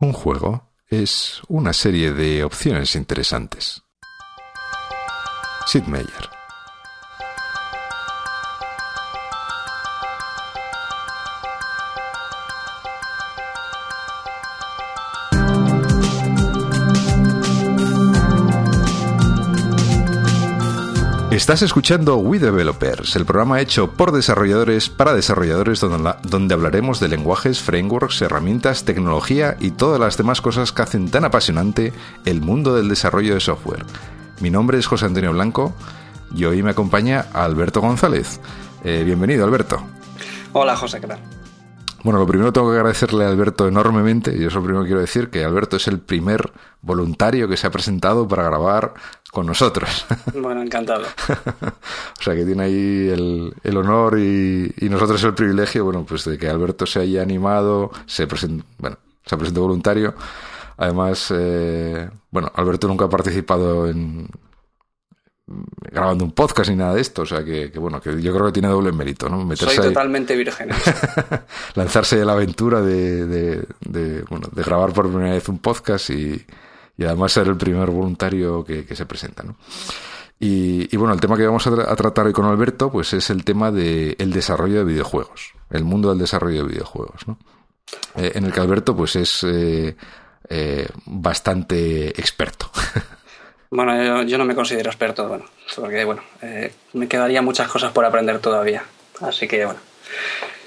Un juego es una serie de opciones interesantes. Sid Meier Estás escuchando We Developers, el programa hecho por desarrolladores para desarrolladores donde, hablaremos de lenguajes, frameworks, herramientas, tecnología y todas las demás cosas que hacen tan apasionante el mundo del desarrollo de software. Mi nombre es José Antonio Blanco y hoy me acompaña Alberto González. Eh, bienvenido, Alberto. Hola, José, ¿qué tal? Bueno, lo primero tengo que agradecerle a Alberto enormemente, y eso primero quiero decir, que Alberto es el primer voluntario que se ha presentado para grabar con nosotros. Bueno, encantado. o sea que tiene ahí el, honor y, nosotros el privilegio, bueno, pues de que Alberto se haya animado, se presente, bueno, se presente voluntario. Además, eh, bueno, Alberto nunca ha participado en, grabando un podcast ni nada de esto. O sea que, bueno, que yo creo que tiene doble mérito, ¿no? Meterse Soy totalmente virgen. lanzarse a la aventura de, de, bueno, de grabar por primera vez un podcast y, y además ser el primer voluntario que, se presenta, ¿no? Y, bueno, el tema que vamos a, tratar hoy con Alberto, pues es el tema del el desarrollo de videojuegos, el mundo del desarrollo de videojuegos, ¿no? Eh, en el que Alberto, pues es eh, eh, bastante experto. Bueno, yo, no me considero experto, bueno, porque bueno, eh, me quedaría muchas cosas por aprender todavía. Así que bueno,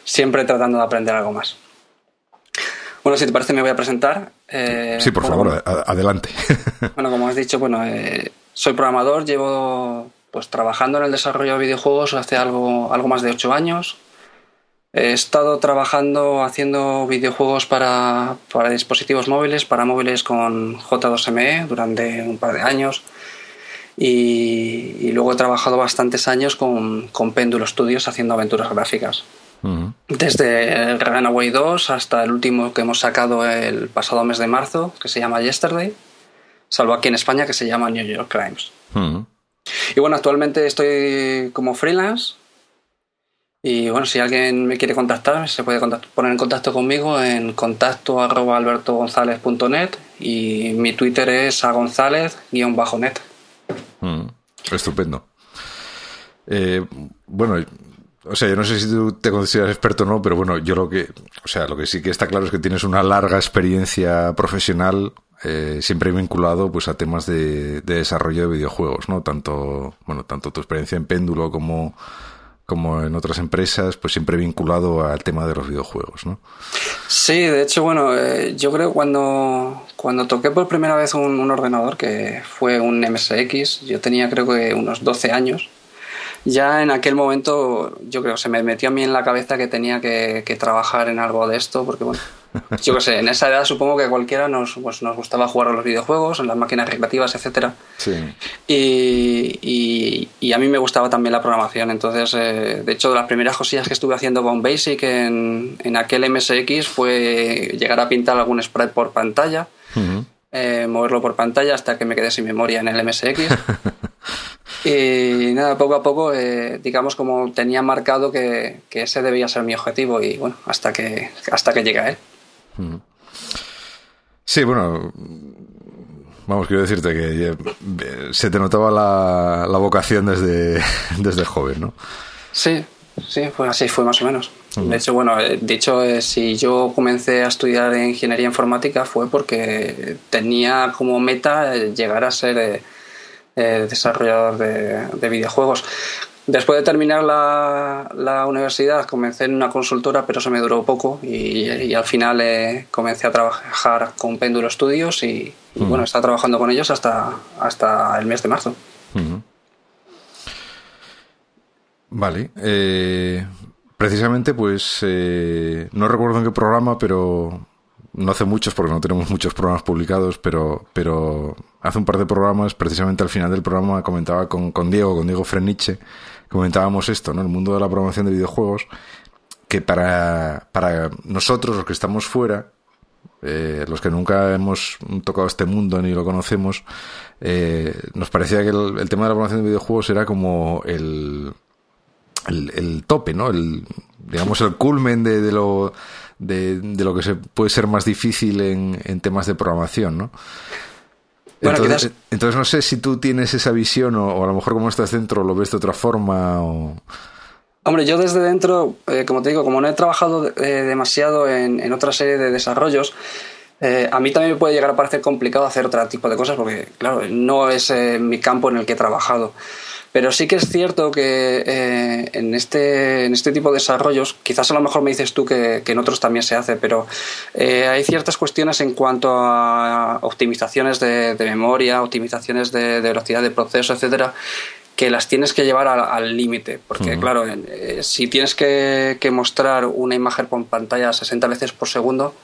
siempre tratando de aprender algo más. Bueno, si te parece me voy a presentar. Eh, sí, por favor, adelante. bueno, como has dicho, bueno, eh, soy programador, llevo pues trabajando en el desarrollo de videojuegos hace algo, algo más de ocho años. He estado trabajando haciendo videojuegos para, dispositivos móviles, para móviles con J2ME durante un par de años. Y, luego he trabajado bastantes años con, con Péndulo Studios haciendo aventuras gráficas. Desde el Runaway 2 hasta el último que hemos sacado el pasado mes de marzo, que se llama Yesterday, salvo aquí en España que se llama New York Crimes. Y bueno, actualmente estoy como freelance y bueno, si alguien me quiere contactar, se puede poner en contacto conmigo en contacto arroba albertogonzález.net y mi Twitter es agonzález-net. Mm, estupendo. Eh, bueno, o sea, yo no sé si tú te consideras experto o no, pero bueno, yo lo que, o sea, lo que sí que está claro es que tienes una larga experiencia profesional eh, siempre vinculado pues a temas de, de, desarrollo de videojuegos, ¿no? Tanto, bueno, tanto tu experiencia en Péndulo como como en otras empresas, pues siempre vinculado al tema de los videojuegos, ¿no? Sí, de hecho, bueno, eh, yo creo cuando, cuando toqué por primera vez un, ordenador, que fue un MSX, yo tenía creo que unos 12 años, ya en aquel momento yo creo se me metió a mí en la cabeza que tenía que, que trabajar en algo de esto, porque bueno, yo qué sé, en esa edad supongo que cualquiera nos, pues, nos gustaba jugar a los videojuegos, en las máquinas recreativas, etcétera. Sí. Y, y, a mí me gustaba también la programación. Entonces, eh, de hecho, de las primeras cosillas que estuve haciendo con Basic en, en aquel MSX fue llegar a pintar algún sprite por pantalla, eh, moverlo por pantalla hasta que me quedé sin memoria en el MSX. y nada, poco a poco, eh, digamos, como tenía marcado que, que, ese debía ser mi objetivo y bueno, hasta que, hasta que llegué a él. Sí, bueno, vamos, quiero decirte que eh, se te notaba la, la vocación desde, desde joven, ¿no? Sí, sí, fue así, fue más o menos. De hecho, bueno, eh, dicho, eh, si yo comencé a estudiar ingeniería informática fue porque tenía como meta llegar a ser desarrollador de, de videojuegos. Después de terminar la, la, universidad comencé en una consultora, pero eso me duró poco y, al final eh, comencé a trabajar con Péndulo Studios y, bueno, he estado trabajando con ellos hasta, hasta el mes de marzo. Vale. Eh, precisamente, pues eh, no recuerdo en qué programa, pero no hace muchos porque no tenemos muchos programas publicados, pero, pero hace un par de programas, precisamente al final del programa comentaba con, con Diego, con Diego Freniche, comentábamos esto, ¿no? El mundo de la programación de videojuegos, que para, para nosotros, los que estamos fuera, eh, los que nunca hemos tocado este mundo ni lo conocemos, eh, nos parecía que el, tema de la programación de videojuegos era como el, el, tope, ¿no? El, digamos, el culmen de, de lo de, lo que se puede ser más difícil en, en temas de programación, ¿no? Entonces, entonces, no sé si tú tienes esa visión o, a lo mejor como estás dentro lo ves de otra forma o... Hombre, yo desde dentro, eh, como te digo, como no he trabajado eh, demasiado en, en, otra serie de desarrollos, eh, a mí también me puede llegar a parecer complicado hacer otro tipo de cosas porque, claro, no es mi campo en el que he trabajado. Pero sí que es cierto que eh, en, este, en este tipo de desarrollos, quizás a lo mejor me dices tú que, en otros también se hace, pero eh, hay ciertas cuestiones en cuanto a optimizaciones de, memoria, optimizaciones de, velocidad de proceso, etcétera, que las tienes que llevar al límite. Porque, claro, eh, si tienes que, que mostrar una imagen por pantalla 60 veces por segundo,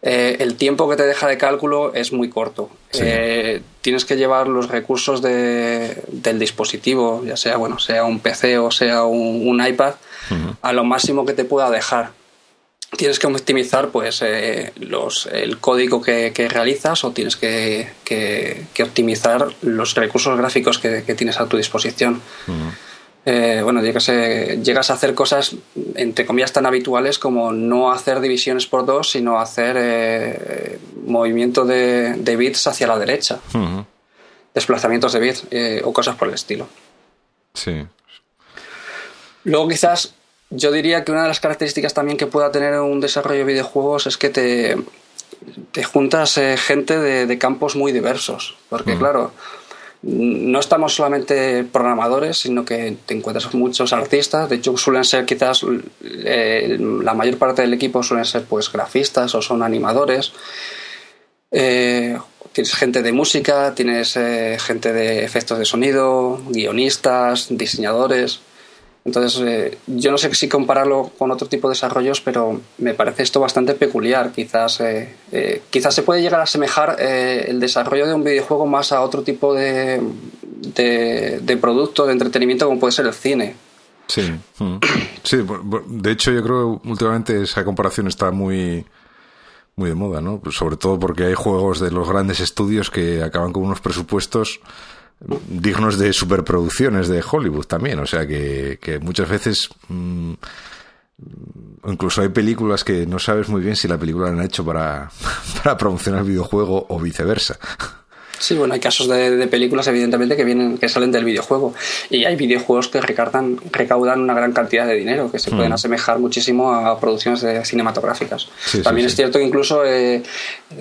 eh, el tiempo que te deja de cálculo es muy corto. Eh, tienes que llevar los recursos del dispositivo, ya sea bueno, sea un PC o sea un, iPad, a lo máximo que te pueda dejar. Tienes que optimizar pues eh, los, el código que, realizas o tienes que, optimizar los recursos gráficos que, tienes a tu disposición. Eh, bueno, llegas, llegas a hacer cosas, entre comillas, tan habituales como no hacer divisiones por dos, sino hacer eh, movimiento de, bits hacia la derecha, desplazamientos de bits eh, o cosas por el estilo. Sí. Luego quizás yo diría que una de las características también que pueda tener un desarrollo de videojuegos es que te, te juntas gente de, campos muy diversos, porque claro no estamos solamente programadores, sino que te encuentras muchos artistas. De hecho, suelen ser quizás eh, la mayor parte del equipo suelen ser pues grafistas o son animadores. Eh, tienes gente de música, tienes eh, gente de efectos de sonido, guionistas, diseñadores. Entonces, eh, yo no sé si compararlo con otro tipo de desarrollos, pero me parece esto bastante peculiar. Quizás, eh, eh, quizás se puede llegar a asemejar el desarrollo de un videojuego más a otro tipo de, de, producto, de entretenimiento, como puede ser el cine. Sí, mm. sí, de hecho yo creo que últimamente esa comparación está muy, muy de moda, ¿no? Sobre todo porque hay juegos de los grandes estudios que acaban con unos presupuestos dignos de superproducciones de Hollywood también. O sea que, que muchas veces mm, incluso hay películas que no sabes muy bien si la película la han hecho para, para promocionar el videojuego o viceversa. Sí, bueno, hay casos de, películas, evidentemente, que vienen, que salen del videojuego. Y hay videojuegos que recaudan, recaudan una gran cantidad de dinero, que se pueden mm. asemejar muchísimo a producciones cinematográficas. También es cierto que incluso eh,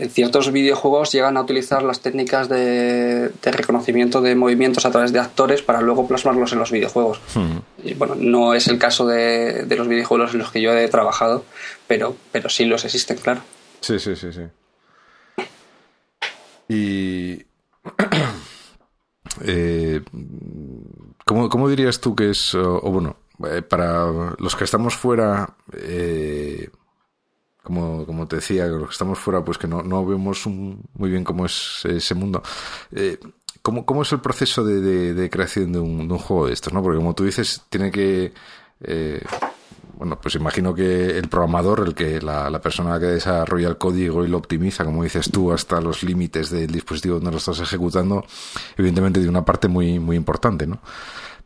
ciertos videojuegos llegan a utilizar las técnicas de, reconocimiento de movimientos a través de actores para luego plasmarlos en los videojuegos. Mm. Y, bueno, no es el caso de, de los videojuegos en los que yo he trabajado, pero, pero sí los existen, claro. Sí, sí, sí, sí. Y. eh, ¿cómo, dirías tú que es, o, bueno, eh, para los que estamos fuera, eh, como, como te decía, los que estamos fuera, pues que no, no vemos muy bien cómo es ese mundo. Eh, ¿cómo, ¿Cómo es el proceso de, creación de un, de un, juego de estos? ¿no? Porque como tú dices, tiene que bueno, pues imagino que el programador, el que la, persona que desarrolla el código y lo optimiza, como dices tú, hasta los límites del dispositivo donde lo estás ejecutando, evidentemente de una parte muy, muy importante, ¿no?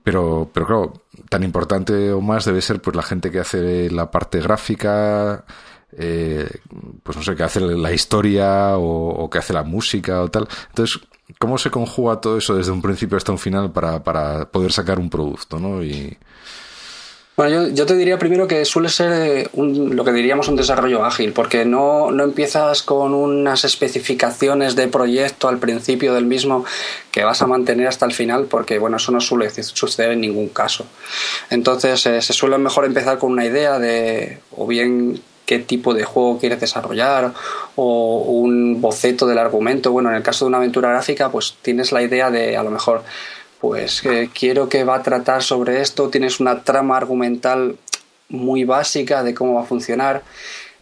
Pero, pero claro, tan importante o más debe ser pues la gente que hace la parte gráfica, eh, pues no sé, que hace la historia o, que hace la música o tal. Entonces, ¿cómo se conjuga todo eso desde un principio hasta un final para, para poder sacar un producto, ¿no? Y, bueno, yo, te diría primero que suele ser eh, lo que diríamos un desarrollo ágil, porque no, no empiezas con unas especificaciones de proyecto al principio del mismo que vas a mantener hasta el final, porque bueno, eso no suele suceder en ningún caso. Entonces eh, se suele mejor empezar con una idea de o bien qué tipo de juego quieres desarrollar o un boceto del argumento. Bueno, en el caso de una aventura gráfica, pues tienes la idea de a lo mejor pues quiero que va a tratar sobre esto, tienes una trama argumental muy básica de cómo va a funcionar.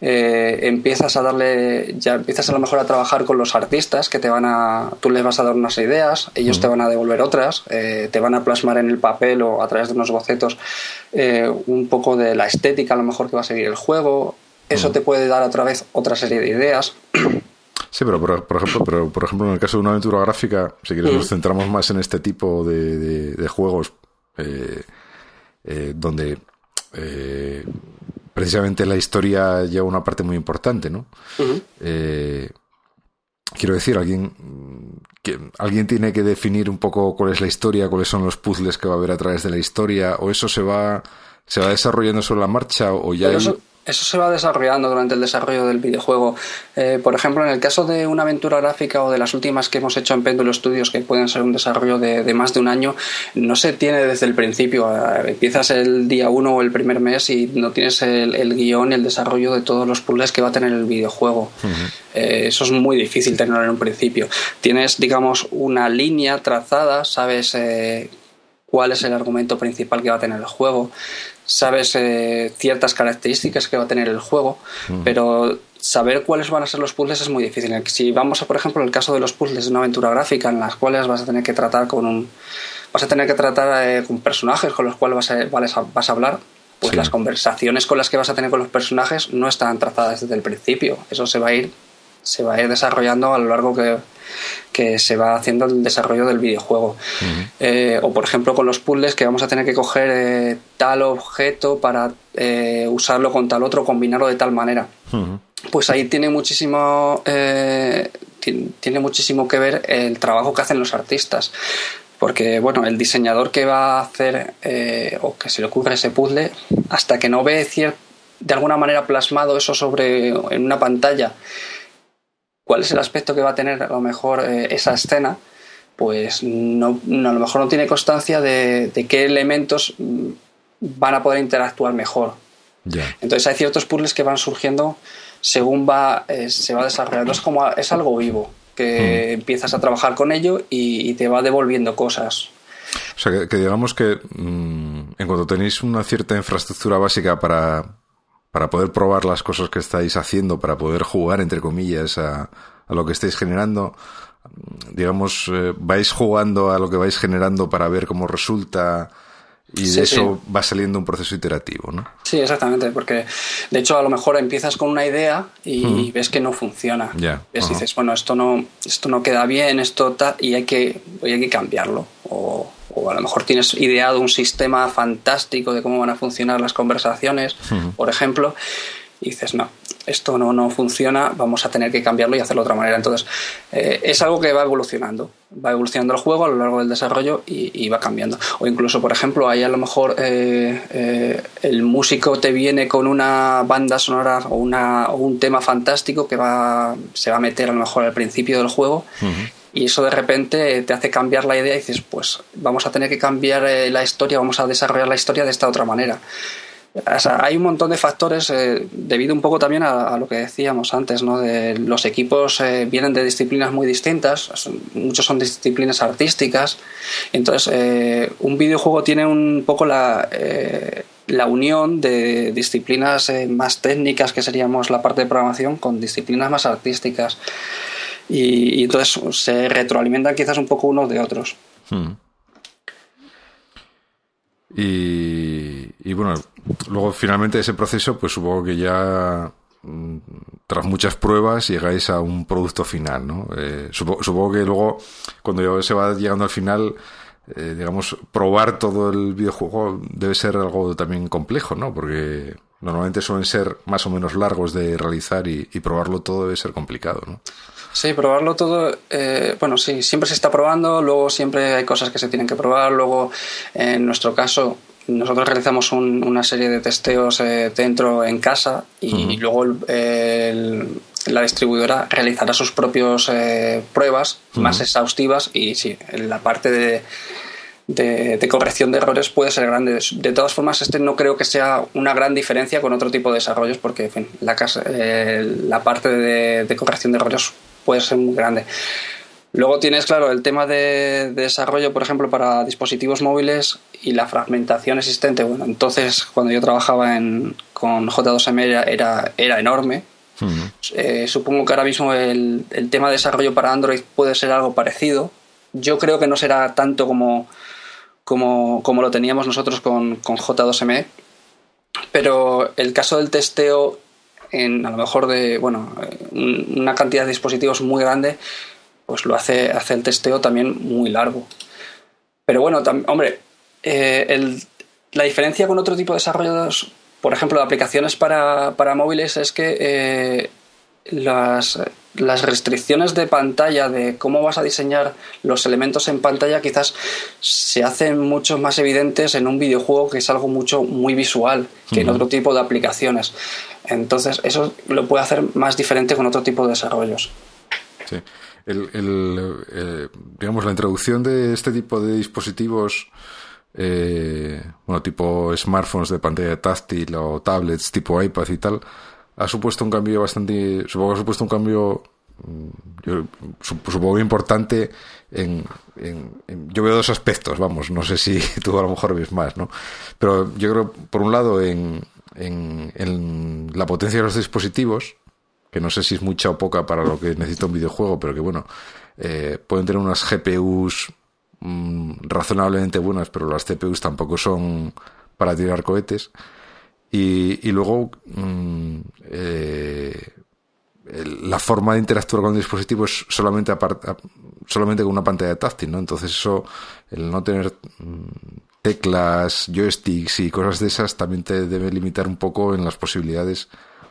Eh, empiezas a darle, ya empiezas a lo mejor a trabajar con los artistas que te van a, tú les vas a dar unas ideas, ellos te van a devolver otras, eh, te van a plasmar en el papel o a través de unos bocetos eh, un poco de la estética a lo mejor que va a seguir el juego, eso te puede dar otra vez otra serie de ideas. Sí, pero por, ejemplo, pero por ejemplo en el caso de una aventura gráfica, si quieres nos centramos más en este tipo de, juegos eh, eh, donde eh, precisamente la historia lleva una parte muy importante, ¿no? Eh, quiero decir, alguien, que, alguien tiene que definir un poco cuál es la historia, cuáles son los puzzles que va a haber a través de la historia, o eso se va, se va desarrollando sobre la marcha, o ya hay... Eso se va desarrollando durante el desarrollo del videojuego. Eh, por ejemplo, en el caso de una aventura gráfica o de las últimas que hemos hecho en Péndulo Studios, que pueden ser un desarrollo de, más de un año, no se tiene desde el principio. Eh, empiezas el día uno o el primer mes y no tienes el, guion y el desarrollo de todos los puzzles que va a tener el videojuego. Eh, eso es muy difícil tenerlo en un principio. Tienes, digamos, una línea trazada, sabes cuál es el argumento principal que va a tener el juego, sabes eh, ciertas características que va a tener el juego, pero saber cuáles van a ser los puzzles es muy difícil. Si vamos a, por ejemplo, el caso de los puzzles de una aventura gráfica en las cuales vas a tener que tratar con un vas a tener que tratar eh, con personajes con los cuales vas a, vas a hablar, pues las conversaciones con las que vas a tener con los personajes no están trazadas desde el principio. Eso se va a ir se va a ir desarrollando a lo largo que, que se va haciendo el desarrollo del videojuego. Eh, o por ejemplo con los puzzles que vamos a tener que coger eh, tal objeto para eh, usarlo con tal otro, combinarlo de tal manera. Pues ahí tiene muchísimo, tiene muchísimo que ver el trabajo que hacen los artistas. Porque, bueno, el diseñador que va a hacer o que se le ocurre ese puzzle, hasta que no ve de alguna manera plasmado eso sobre en una pantalla cuál es el aspecto que va a tener a lo mejor eh, esa escena, pues no, a lo mejor no tiene constancia de, qué elementos mm, van a poder interactuar mejor. Entonces hay ciertos puzzles que van surgiendo según va, eh, se va desarrollando. Es como es algo vivo, que mm. empiezas a trabajar con ello y, te va devolviendo cosas. O sea, que, digamos que mm, en cuanto tenéis una cierta infraestructura básica para, para poder probar las cosas que estáis haciendo, para poder jugar, entre comillas, a, lo que estáis generando. Digamos, eh, vais jugando a lo que vais generando para ver cómo resulta y de eso va saliendo un proceso iterativo, ¿no? Sí, exactamente, porque de hecho a lo mejor empiezas con una idea y ves que no funciona. Ya. Y dices, bueno, esto no, esto no queda bien, esto tal, y hay que, hay que cambiarlo. O, o a lo mejor tienes ideado un sistema fantástico de cómo van a funcionar las conversaciones, por ejemplo, y dices, no, esto no, no funciona, vamos a tener que cambiarlo y hacerlo de otra manera. Entonces, eh, es algo que va evolucionando, va evolucionando el juego a lo largo del desarrollo y, va cambiando. O incluso, por ejemplo, ahí a lo mejor eh, eh, el músico te viene con una banda sonora o, una, un tema fantástico que va, se va a meter a lo mejor al principio del juego y eso de repente te hace cambiar la idea y dices, pues vamos a tener que cambiar eh, la historia, vamos a desarrollar la historia de esta otra manera. hay un montón de factores eh, debido un poco también a, lo que decíamos antes, ¿no? Los equipos eh, vienen de disciplinas muy distintas, muchos son disciplinas artísticas. Entonces, un videojuego tiene un poco la, la unión de disciplinas más técnicas, que seríamos la parte de programación, con disciplinas más artísticas y, entonces se retroalimentan quizás un poco unos de otros. Hmm. Y, bueno, luego finalmente ese proceso, pues supongo que ya mm, tras muchas pruebas llegáis a un producto final, ¿no? Eh, supongo, que luego, cuando se va llegando al final, eh, digamos, probar todo el videojuego debe ser algo también complejo, ¿no? Porque normalmente suelen ser más o menos largos de realizar y, y probarlo todo debe ser complicado, ¿no? Sí, probarlo todo, eh, bueno, sí, siempre se está probando, luego siempre hay cosas que se tienen que probar, luego en nuestro caso nosotros realizamos una serie de testeos eh, dentro en casa y, luego la distribuidora realizará sus propias eh, pruebas más exhaustivas y sí, la parte de, de, corrección de errores puede ser grande. De todas formas, este no creo que sea una gran diferencia con otro tipo de desarrollos porque en fin, la, la parte de corrección de errores puede ser muy grande. Luego tienes, claro, el tema de, desarrollo, por ejemplo, para dispositivos móviles y la fragmentación existente. Bueno, entonces cuando yo trabajaba en, con J2M era, era, enorme. Eh, supongo que ahora mismo el, tema de desarrollo para Android puede ser algo parecido. Yo creo que no será tanto como, como, como lo teníamos nosotros con, con J2M, pero el caso del testeo en a lo mejor de bueno una cantidad de dispositivos muy grande pues lo hace hace el testeo también muy largo pero bueno hombre eh, la diferencia con otro tipo de desarrollos por ejemplo, de aplicaciones para, para móviles es que eh, las, las restricciones de pantalla, de cómo vas a diseñar los elementos en pantalla, quizás se hacen mucho más evidentes en un videojuego que es algo mucho muy visual que en otro tipo de aplicaciones. Entonces, eso lo puede hacer más diferente con otro tipo de desarrollos. Sí. El, eh, digamos, la introducción de este tipo de dispositivos, eh, bueno, tipo smartphones de pantalla táctil o tablets tipo iPad y tal, ha supuesto un cambio bastante, supongo que ha supuesto un cambio, mm, supongo importante en, yo veo dos aspectos, vamos, no sé si tú a lo mejor ves más, ¿no? Pero yo creo, por un lado, en, en, la potencia de los dispositivos, que no sé si es mucha o poca para lo que necesita un videojuego, pero que bueno, eh, pueden tener unas GPUs mm, razonablemente buenas, pero las CPUs tampoco son para tirar cohetes. Y, luego mm, eh, la forma de interactuar con el dispositivo es solamente, solamente con una pantalla táctil, ¿no? Entonces eso, el no tener mm, teclas, joysticks y cosas de esas también te debe limitar un poco en las posibilidades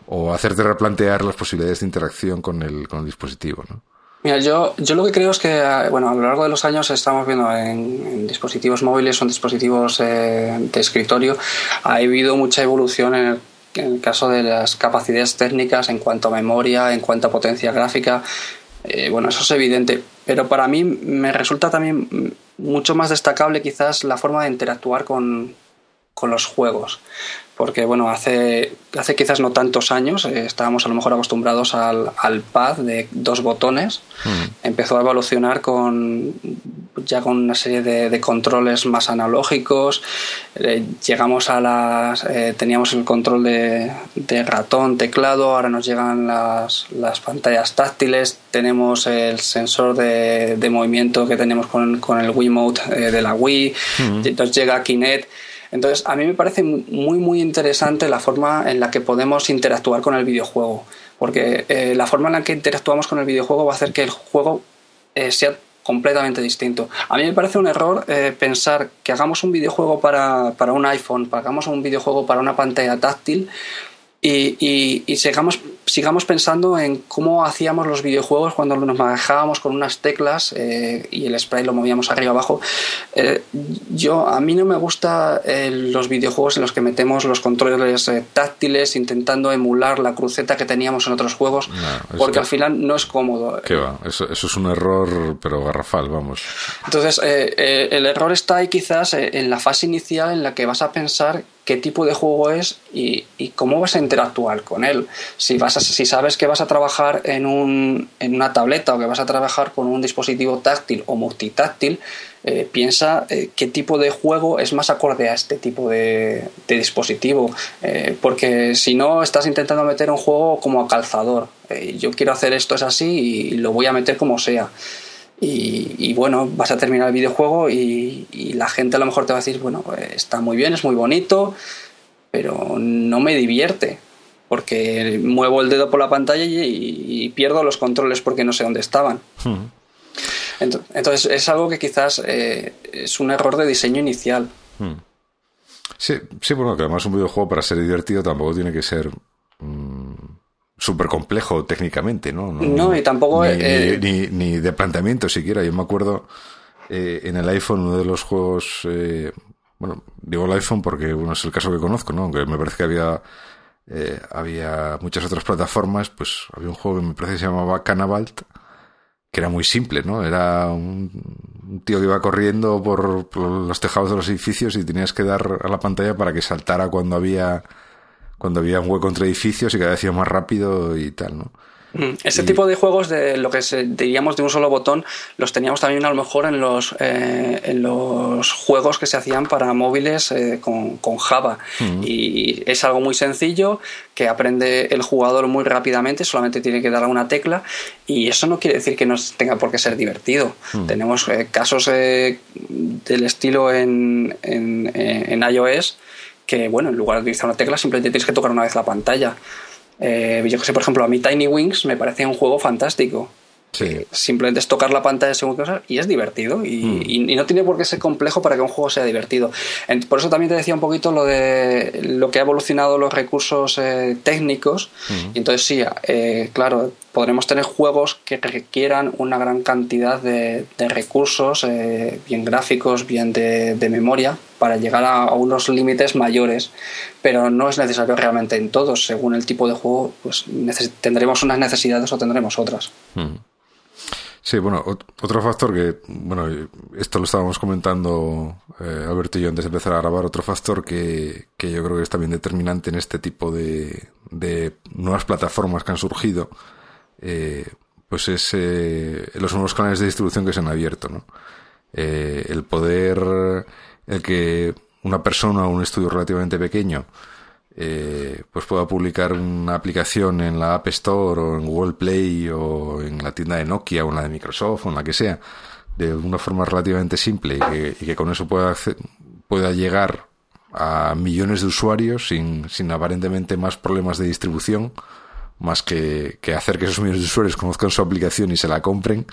o hacerte replantear las posibilidades de interacción con el, con el dispositivo, ¿no? Mira, yo, yo lo que creo es que, bueno, a lo largo de los años estamos viendo en, dispositivos móviles en dispositivos eh, de escritorio, ha habido mucha evolución en el, en el, caso de las capacidades técnicas en cuanto a memoria, en cuanto a potencia gráfica. Eh, bueno, eso es evidente, pero para mí me resulta también mucho más destacable quizás la forma de interactuar con, con los juegos porque bueno, hace, hace quizás no tantos años eh, estábamos a lo mejor acostumbrados al, al pad de dos botones. Hmm. Empezó a evolucionar con ya con una serie de, controles más analógicos. Eh, llegamos a las. Eh, teníamos el control de, ratón, teclado, ahora nos llegan las, las pantallas táctiles, tenemos el sensor de, movimiento que tenemos con, con el Wiimote de la Wii, hmm. nos llega Kinect entonces, a mí me parece muy, muy interesante la forma en la que podemos interactuar con el videojuego, porque eh, la forma en la que interactuamos con el videojuego va a hacer que el juego eh, sea completamente distinto. A mí me parece un error eh, pensar que hagamos un videojuego para, para un iPhone, que hagamos un videojuego para una pantalla táctil y, y, sigamos, sigamos pensando en cómo hacíamos los videojuegos cuando nos manejábamos con unas teclas eh, y el spray lo movíamos arriba abajo. Eh, yo a mí no me gusta eh, los videojuegos en los que metemos los controles táctiles intentando emular la cruceta que teníamos en otros juegos, porque al final no es cómodo. ¿Qué va? Eso, eso, es un error, pero garrafal, vamos. Entonces, el error está ahí quizás en la fase inicial en la que vas a pensar qué tipo de juego es y, cómo vas a interactuar con él. Si, sabes que vas a trabajar en, un, una tableta o que vas a trabajar con un dispositivo táctil o multitáctil, eh, piensa eh, qué tipo de juego es más acorde a este tipo de, dispositivo. Eh, porque si no, estás intentando meter un juego como a calzador. yo quiero hacer esto es así y lo voy a meter como sea. Y, bueno, vas a terminar el videojuego y, la gente a lo mejor te va a decir, bueno, está muy bien, es muy bonito, pero no me divierte, porque muevo el dedo por la pantalla y, pierdo los controles porque no sé dónde estaban. Hmm. Entonces, es algo que quizás eh, es un error de diseño inicial. Hmm. Sí, sí, bueno, que además un videojuego para ser divertido tampoco tiene que ser... Mm, súper complejo técnicamente, ¿no? No, y tampoco... Ni, eh, ni, de planteamiento siquiera. Yo me acuerdo eh, en el iPhone, uno de los juegos... Eh, bueno, digo el iPhone porque bueno, es el caso que conozco, ¿no? Aunque me parece que había... había muchas otras plataformas, pues había un juego que me parece que se llamaba Canavalt, que era muy simple, ¿no? Era un, tío que iba corriendo por, los tejados de los edificios y tenías que dar a la pantalla para que saltara cuando había cuando había un hueco entre edificios y cada vez iba más rápido y tal, ¿no? Mm, ese tipo de juegos de lo que diríamos de un solo botón los teníamos también a lo mejor en los, eh, en los juegos que se hacían para móviles eh, con, Java mm. y es algo muy sencillo que aprende el jugador muy rápidamente solamente tiene que dar a una tecla y eso no quiere decir que no tenga por qué ser divertido mm. tenemos eh, casos del estilo en, en, en iOS que, bueno, en lugar de utilizar una tecla, simplemente tienes que tocar una vez la pantalla. Eh, yo que sé, por ejemplo, a mí Tiny Wings me parece un juego fantástico. Simplemente es tocar la pantalla según cosas y es divertido. Y, mm. y, no tiene por qué ser complejo para que un juego sea divertido. Por eso también te decía un poquito lo de lo que ha evolucionado los recursos eh, técnicos. Mm. Y entonces sí, eh, claro, podremos tener juegos que requieran una gran cantidad de, recursos, eh, bien gráficos, bien de, memoria, para llegar a, unos límites mayores. Pero no es necesario realmente en todos. Según el tipo de juego, pues tendremos unas necesidades o tendremos otras. Mm. Sí, bueno, otro factor que, bueno, esto lo estábamos comentando eh, Alberto y yo antes de empezar a grabar, otro factor que, que yo creo que es también determinante en este tipo de, de nuevas plataformas que han surgido, eh, pues es eh, los nuevos canales de distribución que se han abierto, ¿no? El poder, el que una persona o un estudio relativamente pequeño eh, pues pueda publicar una aplicación en la App Store o en Google Play o en la tienda de Nokia o en la de Microsoft o en la que sea, de una forma relativamente simple y que, con eso pueda, pueda llegar a millones de usuarios sin, sin aparentemente más problemas de distribución, más que, que hacer que esos millones de usuarios conozcan su aplicación y se la compren,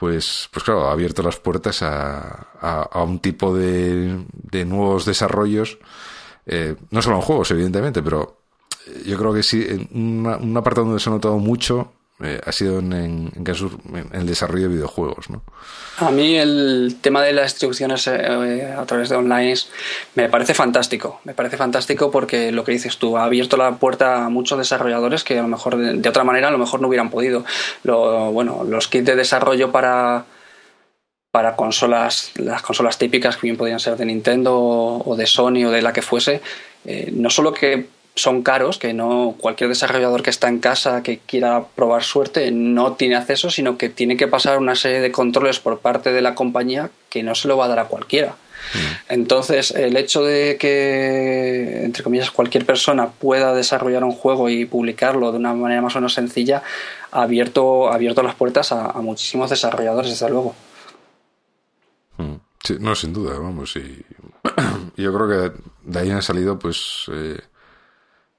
pues, pues claro, ha abierto las puertas a, a, un tipo de, de nuevos desarrollos eh, no solo en juegos, evidentemente, pero yo creo que sí, una, parte donde se ha notado mucho eh, ha sido en, en, el desarrollo de videojuegos. ¿no? A mí el tema de las distribuciones eh, a través de online me parece fantástico. Me parece fantástico porque lo que dices tú ha abierto la puerta a muchos desarrolladores que a lo mejor de, otra manera a lo mejor no hubieran podido. Lo, bueno, los kits de desarrollo para para consolas, las consolas típicas que bien podían ser de Nintendo o de Sony o de la que fuese, eh, no solo que son caros, que no cualquier desarrollador que está en casa que quiera probar suerte no tiene acceso, sino que tiene que pasar una serie de controles por parte de la compañía que no se lo va a dar a cualquiera. Mm. Entonces, el hecho de que, entre comillas, cualquier persona pueda desarrollar un juego y publicarlo de una manera más o menos sencilla, ha abierto, ha abierto las puertas a, a muchísimos desarrolladores, desde luego. Sí, no, sin duda, vamos. Y yo creo que de ahí han salido, pues, eh,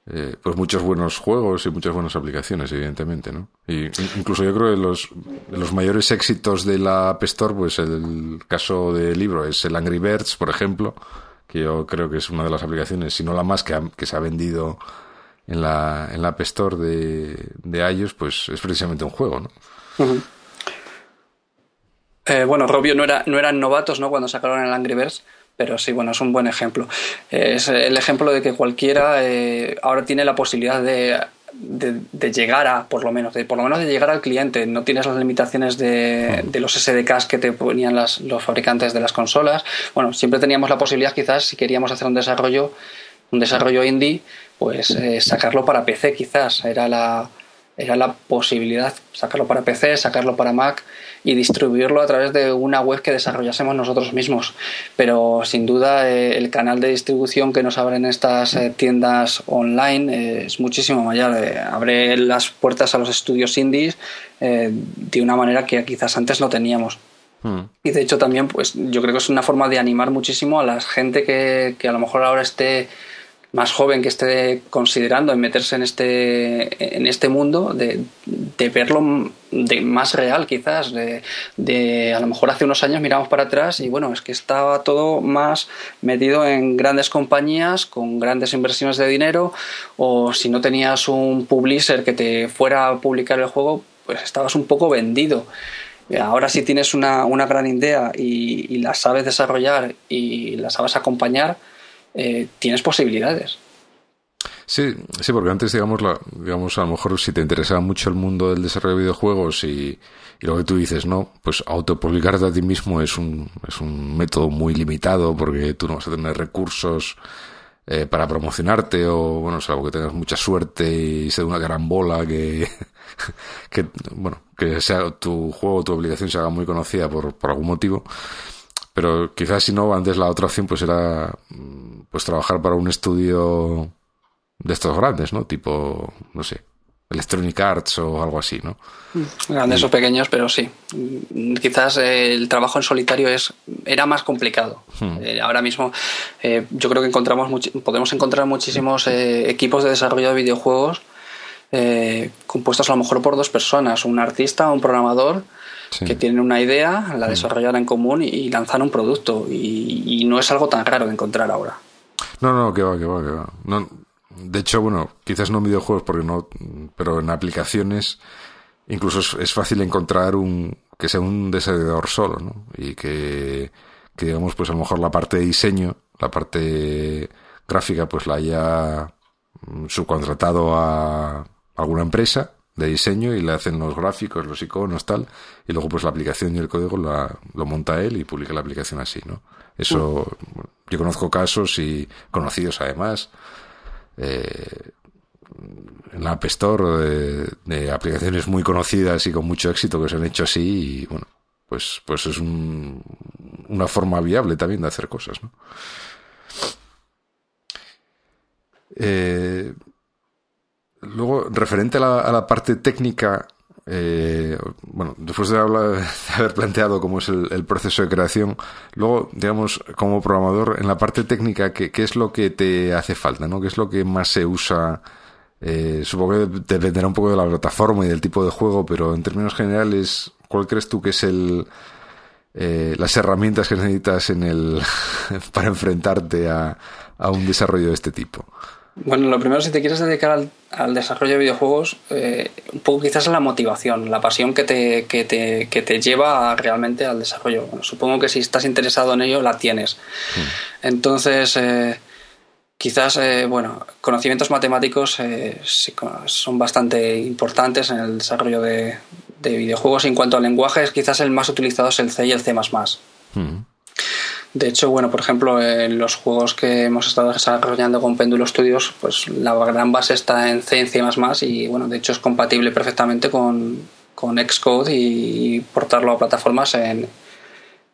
eh, pues muchos buenos juegos y muchas buenas aplicaciones, evidentemente, ¿no? Y incluso yo creo que los, los mayores éxitos de la App Store, pues el caso del libro es el Angry Birds, por ejemplo, que yo creo que es una de las aplicaciones, si no la más que, que se ha vendido en la, en la App Store de, de iOS, pues es precisamente un juego, ¿no? Eh, bueno, Robio no, era, no eran novatos ¿no? cuando sacaron el Angry Birds, pero sí, bueno, es un buen ejemplo. es el ejemplo de que cualquiera eh, ahora tiene la posibilidad de, de, llegar a, por lo menos, de, por lo menos de llegar al cliente. No tienes las limitaciones de, de los SDKs que te ponían las, los fabricantes de las consolas. Bueno, siempre teníamos la posibilidad, quizás, si queríamos hacer un desarrollo, un desarrollo indie, pues eh, sacarlo para PC, quizás. Era la, era la posibilidad sacarlo para PC, sacarlo para Mac y distribuirlo a través de una web que desarrollásemos nosotros mismos. Pero sin duda eh, el canal de distribución que nos abren estas eh, tiendas online eh, es muchísimo mayor. abre las puertas a los estudios indies de una manera que quizás antes no teníamos. Hmm. Y de hecho también, pues yo creo que es una forma de animar muchísimo a la gente que, que a lo mejor ahora esté más joven que esté considerando en meterse en este, en este mundo, de, verlo de más real quizás, de, a lo mejor hace unos años miramos para atrás y bueno, es que estaba todo más metido en grandes compañías con grandes inversiones de dinero o si no tenías un publisher que te fuera a publicar el juego, pues estabas un poco vendido. Ahora si tienes una, una gran idea y la sabes desarrollar y la sabes acompañar, eh, tienes posibilidades. Sí, sí, porque antes, digamos, digamos, a lo mejor si te interesaba mucho el mundo del desarrollo de videojuegos y, lo que tú dices, ¿no? Pues autopublicarte a ti mismo es un, es un método muy limitado porque tú no vas a tener recursos eh, para promocionarte o, bueno, salvo que tengas mucha suerte y sea una gran bola que, que, bueno, que sea tu juego, tu obligación se haga muy conocida por, por algún motivo. Pero quizás si no, antes la otra opción pues era pues trabajar para un estudio de estos grandes, ¿no? Tipo, no sé, Electronic Arts o algo así, ¿no? Grandes o pequeños, pero sí. Quizás el trabajo en solitario es era más complicado. Hmm. Eh, ahora mismo eh, yo creo que encontramos podemos encontrar muchísimos eh, equipos de desarrollo de videojuegos eh, compuestos a lo mejor por dos personas, un artista o un programador que tienen una idea, la desarrollan en común y, lanzan un producto. Y, no es algo tan raro de encontrar ahora. No, no, que va, que va, que va. No, de hecho, bueno, quizás no en videojuegos, porque no, pero en aplicaciones incluso es, fácil encontrar un que sea un desarrollador solo, ¿no? Y que, que, digamos, pues a lo mejor la parte de diseño, la parte gráfica, pues la haya subcontratado a alguna empresa de diseño y le hacen los gráficos, los iconos, tal, y luego pues la aplicación y el código lo monta él y publica la aplicación así, ¿no? Eso, yo conozco casos y conocidos además, eh, en la App Store de, aplicaciones muy conocidas y con mucho éxito que se han hecho así y bueno, pues, pues es una forma viable también de hacer cosas, ¿no? Eh, luego, referente a la, parte técnica, eh, bueno, después de, haber planteado cómo es el, proceso de creación, luego, digamos, como programador, en la parte técnica, ¿qué, es lo que te hace falta? ¿no? ¿Qué es lo que más se usa? Eh, supongo que dependerá un poco de la plataforma y del tipo de juego, pero en términos generales, ¿cuál crees tú que es el, las herramientas que necesitas en el, para enfrentarte a, a un desarrollo de este tipo? Bueno, lo primero, si te quieres dedicar al, desarrollo de videojuegos, eh, un poco quizás es la motivación, la pasión que te, que te, que te lleva realmente al desarrollo. supongo que si estás interesado en ello, la tienes. Hmm. Entonces, eh, quizás, eh, bueno, conocimientos matemáticos son bastante importantes en el desarrollo de, videojuegos. En cuanto a lenguajes, quizás el más utilizado es el C y el C. De hecho, bueno, por ejemplo, en los juegos que hemos estado desarrollando con Péndulo Studios, pues la gran base está en C, en C++ y bueno, de hecho es compatible perfectamente con, con Xcode y, portarlo a plataformas en,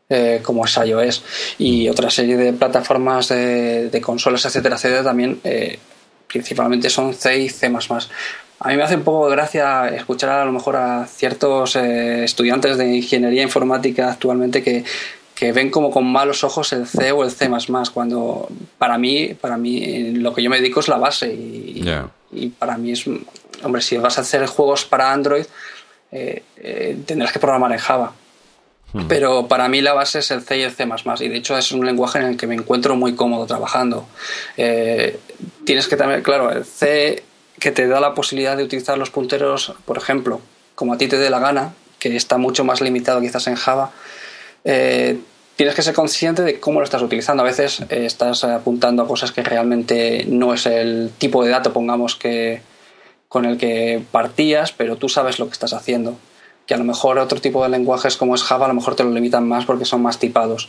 eh, como es iOS y otra serie de plataformas de, consolas, etcétera, etcétera, también eh, principalmente son C y C++. A mí me hace un poco de gracia escuchar a lo mejor a ciertos eh, estudiantes de ingeniería informática actualmente que que ven como con malos ojos el C o el C++, cuando para mí, para mí lo que yo me dedico es la base y, y para mí es, hombre, si vas a hacer juegos para Android, eh, eh, tendrás que programar en Java. Hmm. Pero para mí la base es el C y el C++, y de hecho es un lenguaje en el que me encuentro muy cómodo trabajando. Eh, tienes que también, claro, el C que te da la posibilidad de utilizar los punteros, por ejemplo, como a ti te dé la gana, que está mucho más limitado quizás en Java, eh, tienes que ser consciente de cómo lo estás utilizando. A veces eh, estás apuntando a cosas que realmente no es el tipo de dato, pongamos, que con el que partías, pero tú sabes lo que estás haciendo. Que a lo mejor otro tipo de lenguajes como es Java, a lo mejor te lo limitan más porque son más tipados.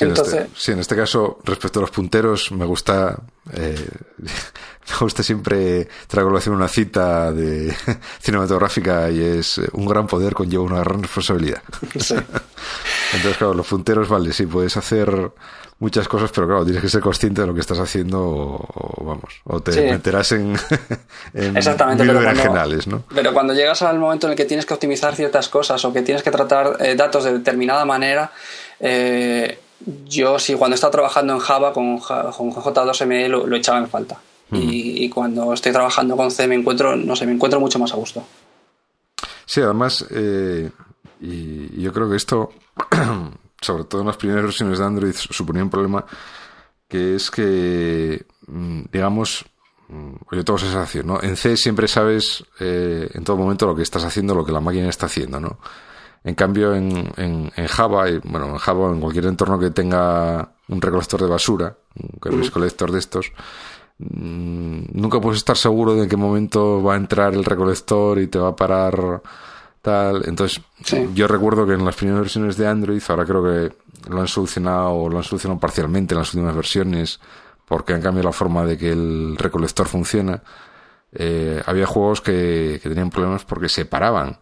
Hmm. Entonces, sí, en este caso, respecto a los punteros, me gusta eh, me gusta siempre traigo a una cita de cinematográfica y es un gran poder conlleva una gran responsabilidad. Entonces, claro, los punteros, vale, sí, puedes hacer muchas cosas, pero claro, tienes que ser consciente de lo que estás haciendo o, vamos, o te meterás en, en Exactamente, pero cuando, ¿no? Pero cuando llegas al momento en el que tienes que optimizar ciertas cosas o que tienes que tratar eh, datos de determinada manera, eh, yo sí, cuando he estado trabajando en Java con, con J2ME lo, echaba en falta. y, cuando estoy trabajando con C me encuentro, no sé, me encuentro mucho más a gusto. Sí, además, eh, y yo creo que esto, sobre todo en las primeras versiones de Android, suponía un problema que es que, mm, digamos, mm, yo tengo sensación, ¿no? En C siempre sabes eh, en todo momento lo que estás haciendo, lo que la máquina está haciendo, ¿no? En cambio, en, en, Java, y, bueno, en Java, en cualquier entorno que tenga un recolector de basura, un garbage collector de estos, mm, nunca puedes estar seguro de en qué momento va a entrar el recolector y te va a parar tal. Entonces, yo recuerdo que en las primeras versiones de Android, ahora creo que lo han solucionado o lo han solucionado parcialmente en las últimas versiones, porque han cambiado la forma de que el recolector funciona. Eh, había juegos que, que tenían problemas porque se paraban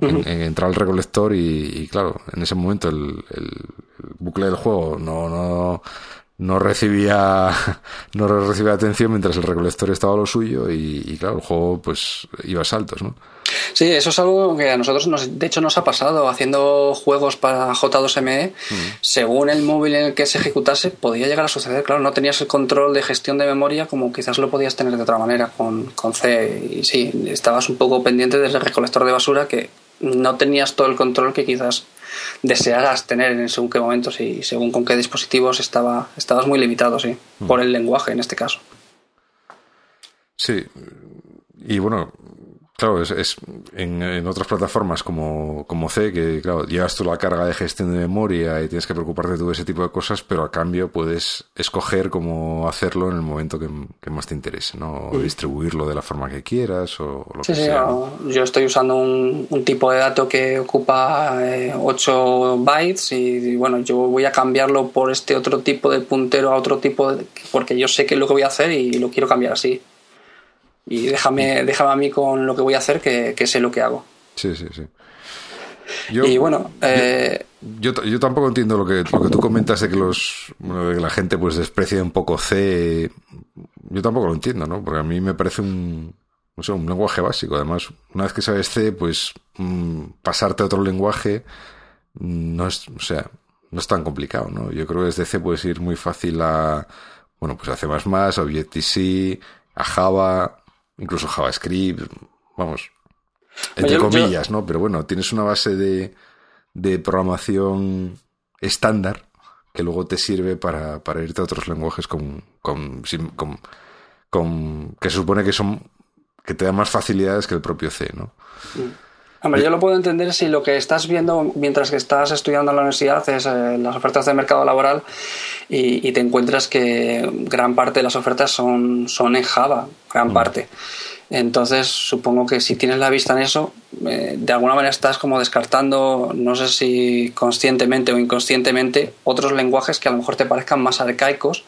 en, entrar al recolector y, claro, en ese momento el, el, bucle del juego no, no, no recibía no recibía atención mientras el recolector estaba a lo suyo y, claro, el juego pues iba a saltos, ¿no? Sí, eso es algo que a nosotros nos, de hecho nos ha pasado haciendo juegos para J2ME, mm. según el móvil en el que se ejecutase podía llegar a suceder, claro, no tenías el control de gestión de memoria como quizás lo podías tener de otra manera con, con C y sí, estabas un poco pendiente del recolector de basura que no tenías todo el control que quizás desearas tener en según qué momentos y según con qué dispositivos estaba, estabas muy limitado, sí, mm. por el lenguaje en este caso. Sí, y bueno, Claro, es, en, otras plataformas como, como C, que claro, llevas tú la carga de gestión de memoria y tienes que preocuparte de ese tipo de cosas, pero a cambio puedes escoger cómo hacerlo en el momento que, más te interese, ¿no? O distribuirlo de la forma que quieras o, lo que sea. Sí, yo estoy usando un, tipo de dato que ocupa 8 eh, bytes y, bueno, yo voy a cambiarlo por este otro tipo de puntero a otro tipo, de, porque yo sé que es lo que voy a hacer y lo quiero cambiar así y déjame, déjame a mí con lo que voy a hacer que, sé lo que hago. Sí, sí, sí. y bueno, eh, yo, yo, tampoco entiendo lo que, lo que tú comentas de que los bueno, de que la gente pues desprecia un poco C. Yo tampoco lo entiendo, ¿no? Porque a mí me parece un, no sé, un lenguaje básico. Además, una vez que sabes C, pues mm, pasarte a otro lenguaje no es, o sea, no es tan complicado, ¿no? Yo creo que desde C puedes ir muy fácil a, bueno, pues a C++, a Objective-C, a Java, incluso JavaScript, vamos, entre comillas, ¿no? Pero bueno, tienes una base de, de programación estándar que luego te sirve para, para irte a otros lenguajes con, con, con, que se supone que son que te dan más facilidades que el propio C, ¿no? Mm. Hombre, yo lo puedo entender si lo que estás viendo mientras que estás estudiando en la universidad es eh, las ofertas de mercado laboral y, te encuentras que gran parte de las ofertas son, son en Java, gran mm. parte. Entonces, supongo que si tienes la vista en eso, eh, de alguna manera estás como descartando, no sé si conscientemente o inconscientemente, otros lenguajes que a lo mejor te parezcan más arcaicos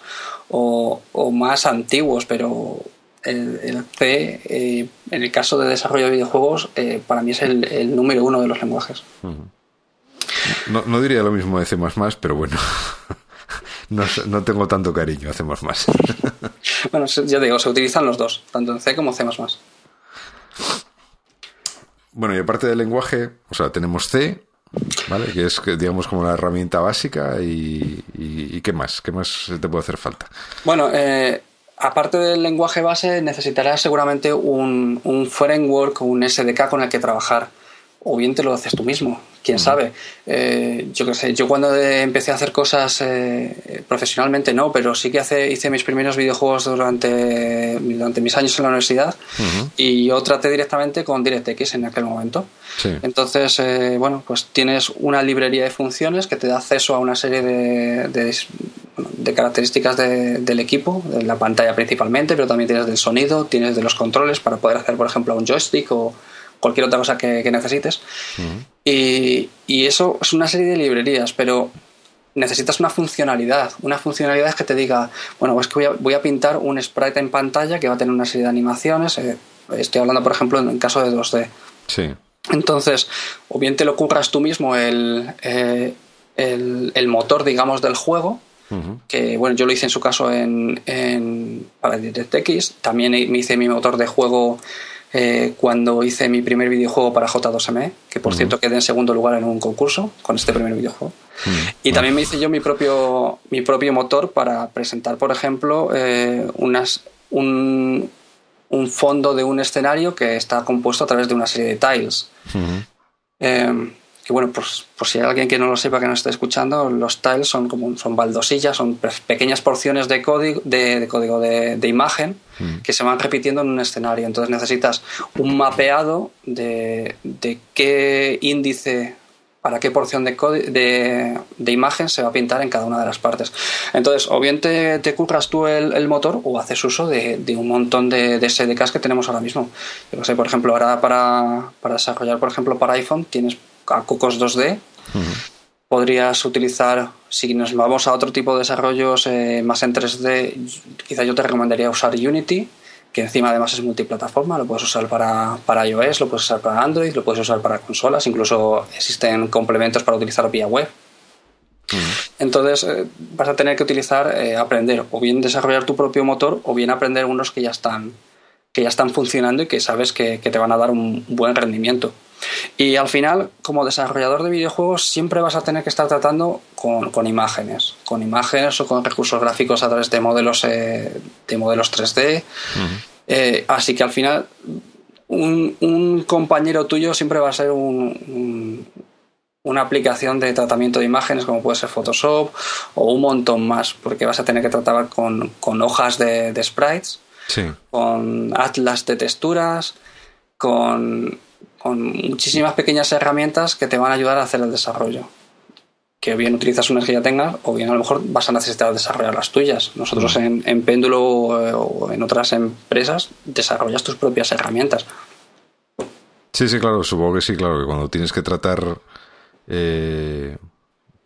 o, o más antiguos, pero el, C, eh, en el caso de desarrollo de videojuegos, eh, para mí es el, número uno de los lenguajes. no, diría lo mismo de C, pero bueno. no, tengo tanto cariño a C. bueno, ya digo, se utilizan los dos, tanto en C como C. Bueno, y aparte del lenguaje, o sea, tenemos C, ¿vale? Que es, digamos, como la herramienta básica y, ¿qué más? ¿Qué más te puede hacer falta? Bueno, eh, aparte del lenguaje base, necesitarás seguramente un, un framework un SDK con el que trabajar. O bien te lo haces tú mismo, quién sabe. Eh, yo qué sé, yo cuando empecé a hacer cosas eh, profesionalmente no, pero sí que hace, hice mis primeros videojuegos durante, durante mis años en la universidad y yo traté directamente con DirectX en aquel momento. Entonces, eh, bueno, pues tienes una librería de funciones que te da acceso a una serie de, de características del equipo, de la pantalla principalmente, pero también tienes del sonido, tienes de los controles para poder hacer, por ejemplo, un joystick o cualquier otra cosa que, necesites. Y, eso es una serie de librerías, pero necesitas una funcionalidad. Una funcionalidad que te diga, bueno, pues que voy a, pintar un sprite en pantalla que va a tener una serie de animaciones. Eh, estoy hablando, por ejemplo, en el caso de 2D. Sí. Entonces, o bien te lo curras tú mismo el, eh, el, el motor, digamos, del juego, que bueno, yo lo hice en su caso en, en para DirectX, también me hice mi motor de juego eh, cuando hice mi primer videojuego para J2ME, que por cierto quedé en segundo lugar en un concurso con este primer videojuego. Y también me hice yo mi propio, mi propio motor para presentar, por ejemplo, eh, unas, un, un, fondo de un escenario que está compuesto a través de una serie de tiles que bueno, pues por si hay alguien que no lo sepa, que no esté escuchando, los tiles son como son baldosillas, son pequeñas porciones de código, de, código de, imagen mm. que se van repitiendo en un escenario. Entonces necesitas un mapeado de, de qué índice para qué porción de, de, de, imagen se va a pintar en cada una de las partes. Entonces, o bien te, te curras tú el, motor o haces uso de, un montón de, de, SDKs que tenemos ahora mismo. Yo sé, por ejemplo, ahora para, para desarrollar, por ejemplo, para iPhone tienes a Cocos 2D. Podrías utilizar, si nos vamos a otro tipo de desarrollos eh, más en 3D, quizá yo te recomendaría usar Unity, que encima además es multiplataforma, lo puedes usar para, para iOS, lo puedes usar para Android, lo puedes usar para consolas, incluso existen complementos para utilizar vía web. Entonces eh, vas a tener que utilizar, eh, aprender, o bien desarrollar tu propio motor, o bien aprender unos que ya están, que ya están funcionando y que sabes que, te van a dar un buen rendimiento. Y al final, como desarrollador de videojuegos, siempre vas a tener que estar tratando con, imágenes, con imágenes o con recursos gráficos a través de modelos, eh, de modelos 3D. así que al final, un, compañero tuyo siempre va a ser un, una aplicación de tratamiento de imágenes como puede ser Photoshop o un montón más, porque vas a tener que tratar con, hojas de, sprites, con atlas de texturas, con, muchísimas pequeñas herramientas que te van a ayudar a hacer el desarrollo. Que bien utilizas una que ya tengas o bien a lo mejor vas a necesitar desarrollar las tuyas. Nosotros en, en Péndulo eh, o en otras empresas desarrollas tus propias herramientas. Sí, sí, claro, supongo que sí, claro, que cuando tienes que tratar eh,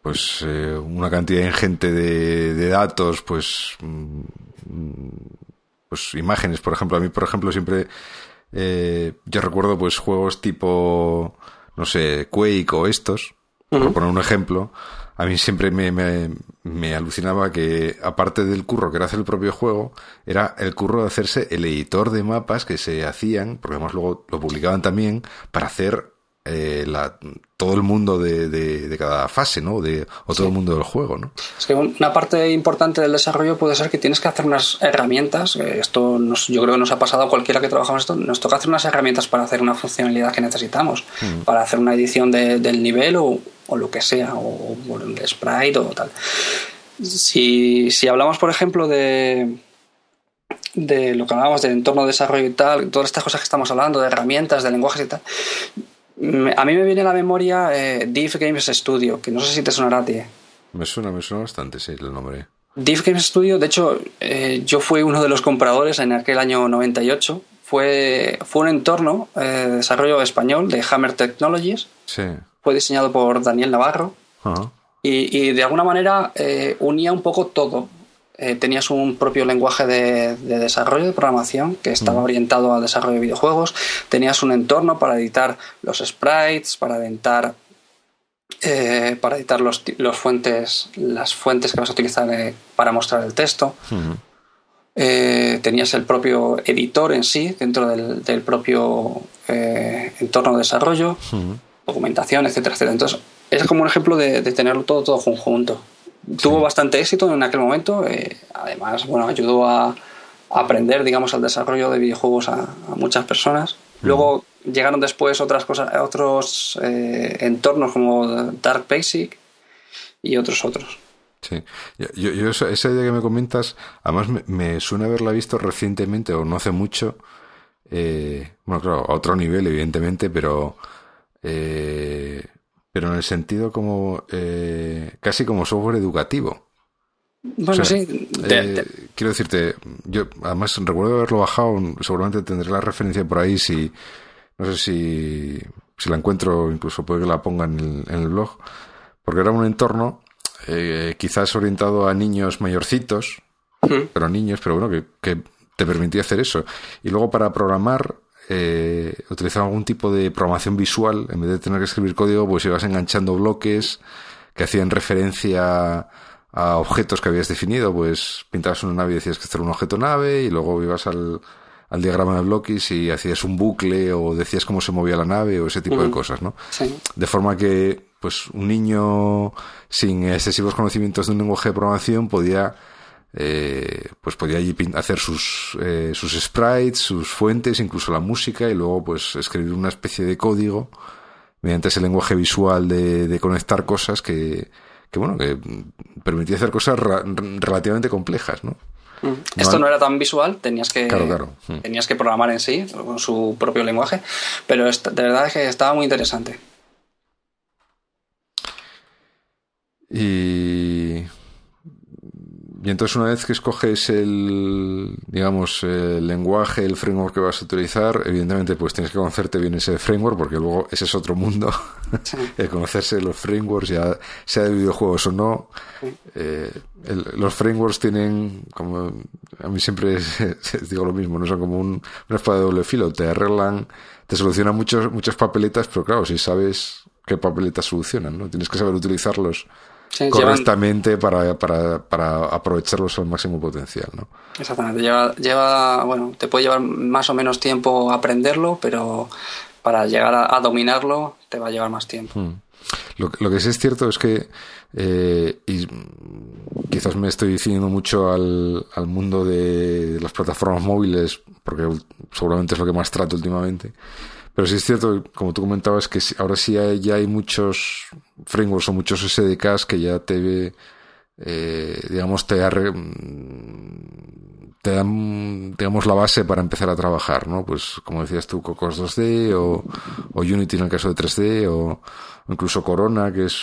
pues eh, una cantidad ingente de, datos, pues, mm, pues imágenes, por ejemplo. A mí, por ejemplo, siempre eh, yo recuerdo pues juegos tipo, no sé, Quake o estos, por poner un ejemplo. A mí siempre me, me, alucinaba que, aparte del curro que era hacer el propio juego, era el curro de hacerse el editor de mapas que se hacían, porque además luego lo publicaban también, para hacer eh, la, todo el mundo de, de, cada fase, ¿no? De, o todo el mundo del juego, ¿no? Es que una parte importante del desarrollo puede ser que tienes que hacer unas herramientas. Esto nos, yo creo que nos ha pasado a cualquiera que trabajamos esto. Nos toca hacer unas herramientas para hacer una funcionalidad que necesitamos, mm. para hacer una edición del nivel o, o, lo que sea, o, el sprite o tal. Si, si hablamos, por ejemplo, de de lo que hablábamos del entorno de desarrollo y tal, todas estas cosas que estamos hablando, de herramientas, de lenguajes y tal, a mí me viene a la memoria eh, Div Games Studio, que no sé si te sonará a ti. Me suena, me suena bastante, sí, el nombre. Div Games Studio, de hecho, eh, yo fui uno de los compradores en aquel año 98. Fue, fue un entorno eh, de desarrollo español de Hammer Technologies. Sí. Fue diseñado por Daniel Navarro. y, y, de alguna manera unía un poco todo. Eh, tenías un propio lenguaje de, desarrollo de programación que estaba mm. orientado al desarrollo de videojuegos, tenías un entorno para editar los sprites, para editar, eh, para editar los, los, fuentes, las fuentes que vas a utilizar eh, para mostrar el texto. tenías el propio editor en sí dentro del, propio entorno de desarrollo, documentación, etcétera, etcétera. Entonces, es como un ejemplo de, de tenerlo todo, todo conjunto tuvo bastante éxito en aquel momento. Eh, además, bueno, ayudó a, aprender, digamos, al desarrollo de videojuegos a, muchas personas. Luego llegaron después otras cosas, otros eh, entornos como Dark Basic y otros otros. Sí, yo, esa, idea que me comentas, además me, suena haberla visto recientemente o no hace mucho. Eh, bueno, claro, a otro nivel, evidentemente, pero pero en el sentido como eh, casi como software educativo. Bueno, sí. Eh, quiero decirte, yo además recuerdo haberlo bajado, seguramente tendré la referencia por ahí, si no sé si, si la encuentro, incluso puede que la ponga en el, blog, porque era un entorno eh, quizás orientado a niños mayorcitos, pero niños, pero bueno, que, que te permitía hacer eso. Y luego para programar eh, utilizaba algún tipo de programación visual, en vez de tener que escribir código, pues ibas enganchando bloques que hacían referencia a objetos que habías definido, pues pintabas una nave y decías que este era un objeto nave, y luego ibas al, al diagrama de bloques y hacías un bucle o decías cómo se movía la nave o ese tipo de cosas, ¿no? De forma que, pues, un niño sin excesivos conocimientos de un lenguaje de programación podía eh, pues podía allí hacer sus, eh, sus sprites, sus fuentes, incluso la música y luego pues escribir una especie de código mediante ese lenguaje visual de, de conectar cosas que, que, bueno, que permitía hacer cosas relativamente complejas, ¿no? Mm. Esto no era tan visual, tenías que, mm. tenías que programar en sí, con su propio lenguaje, pero de verdad es que estaba muy interesante. Y y entonces una vez que escoges el, digamos, el lenguaje, el framework que vas a utilizar, evidentemente pues tienes que conocerte bien ese framework porque luego ese es otro mundo. el conocerse los frameworks, ya sea de videojuegos o no. Eh, los frameworks tienen, como a mí siempre digo lo mismo, no son como un, una espada de doble filo. Te arreglan, te solucionan muchos, muchas papeletas, pero claro, si sabes qué papeletas solucionan, ¿no? Tienes que saber utilizarlos correctamente para, para, para, aprovecharlos al máximo potencial, ¿no? Exactamente. Lleva, lleva, bueno, te puede llevar más o menos tiempo aprenderlo, pero para llegar a, dominarlo te va a llevar más tiempo. Hmm. Lo, lo, que sí es cierto es que, eh, y quizás me estoy diciendo mucho al, al mundo de las plataformas móviles, porque seguramente es lo que más trato últimamente, pero sí es cierto, como tú comentabas, que ahora sí hay, ya hay muchos frameworks o muchos SDKs que ya te, eh, digamos, te, te dan, digamos, la base para empezar a trabajar, ¿no? Pues, como decías tú, Cocos 2D o, o Unity en el caso de 3D o, incluso Corona, que es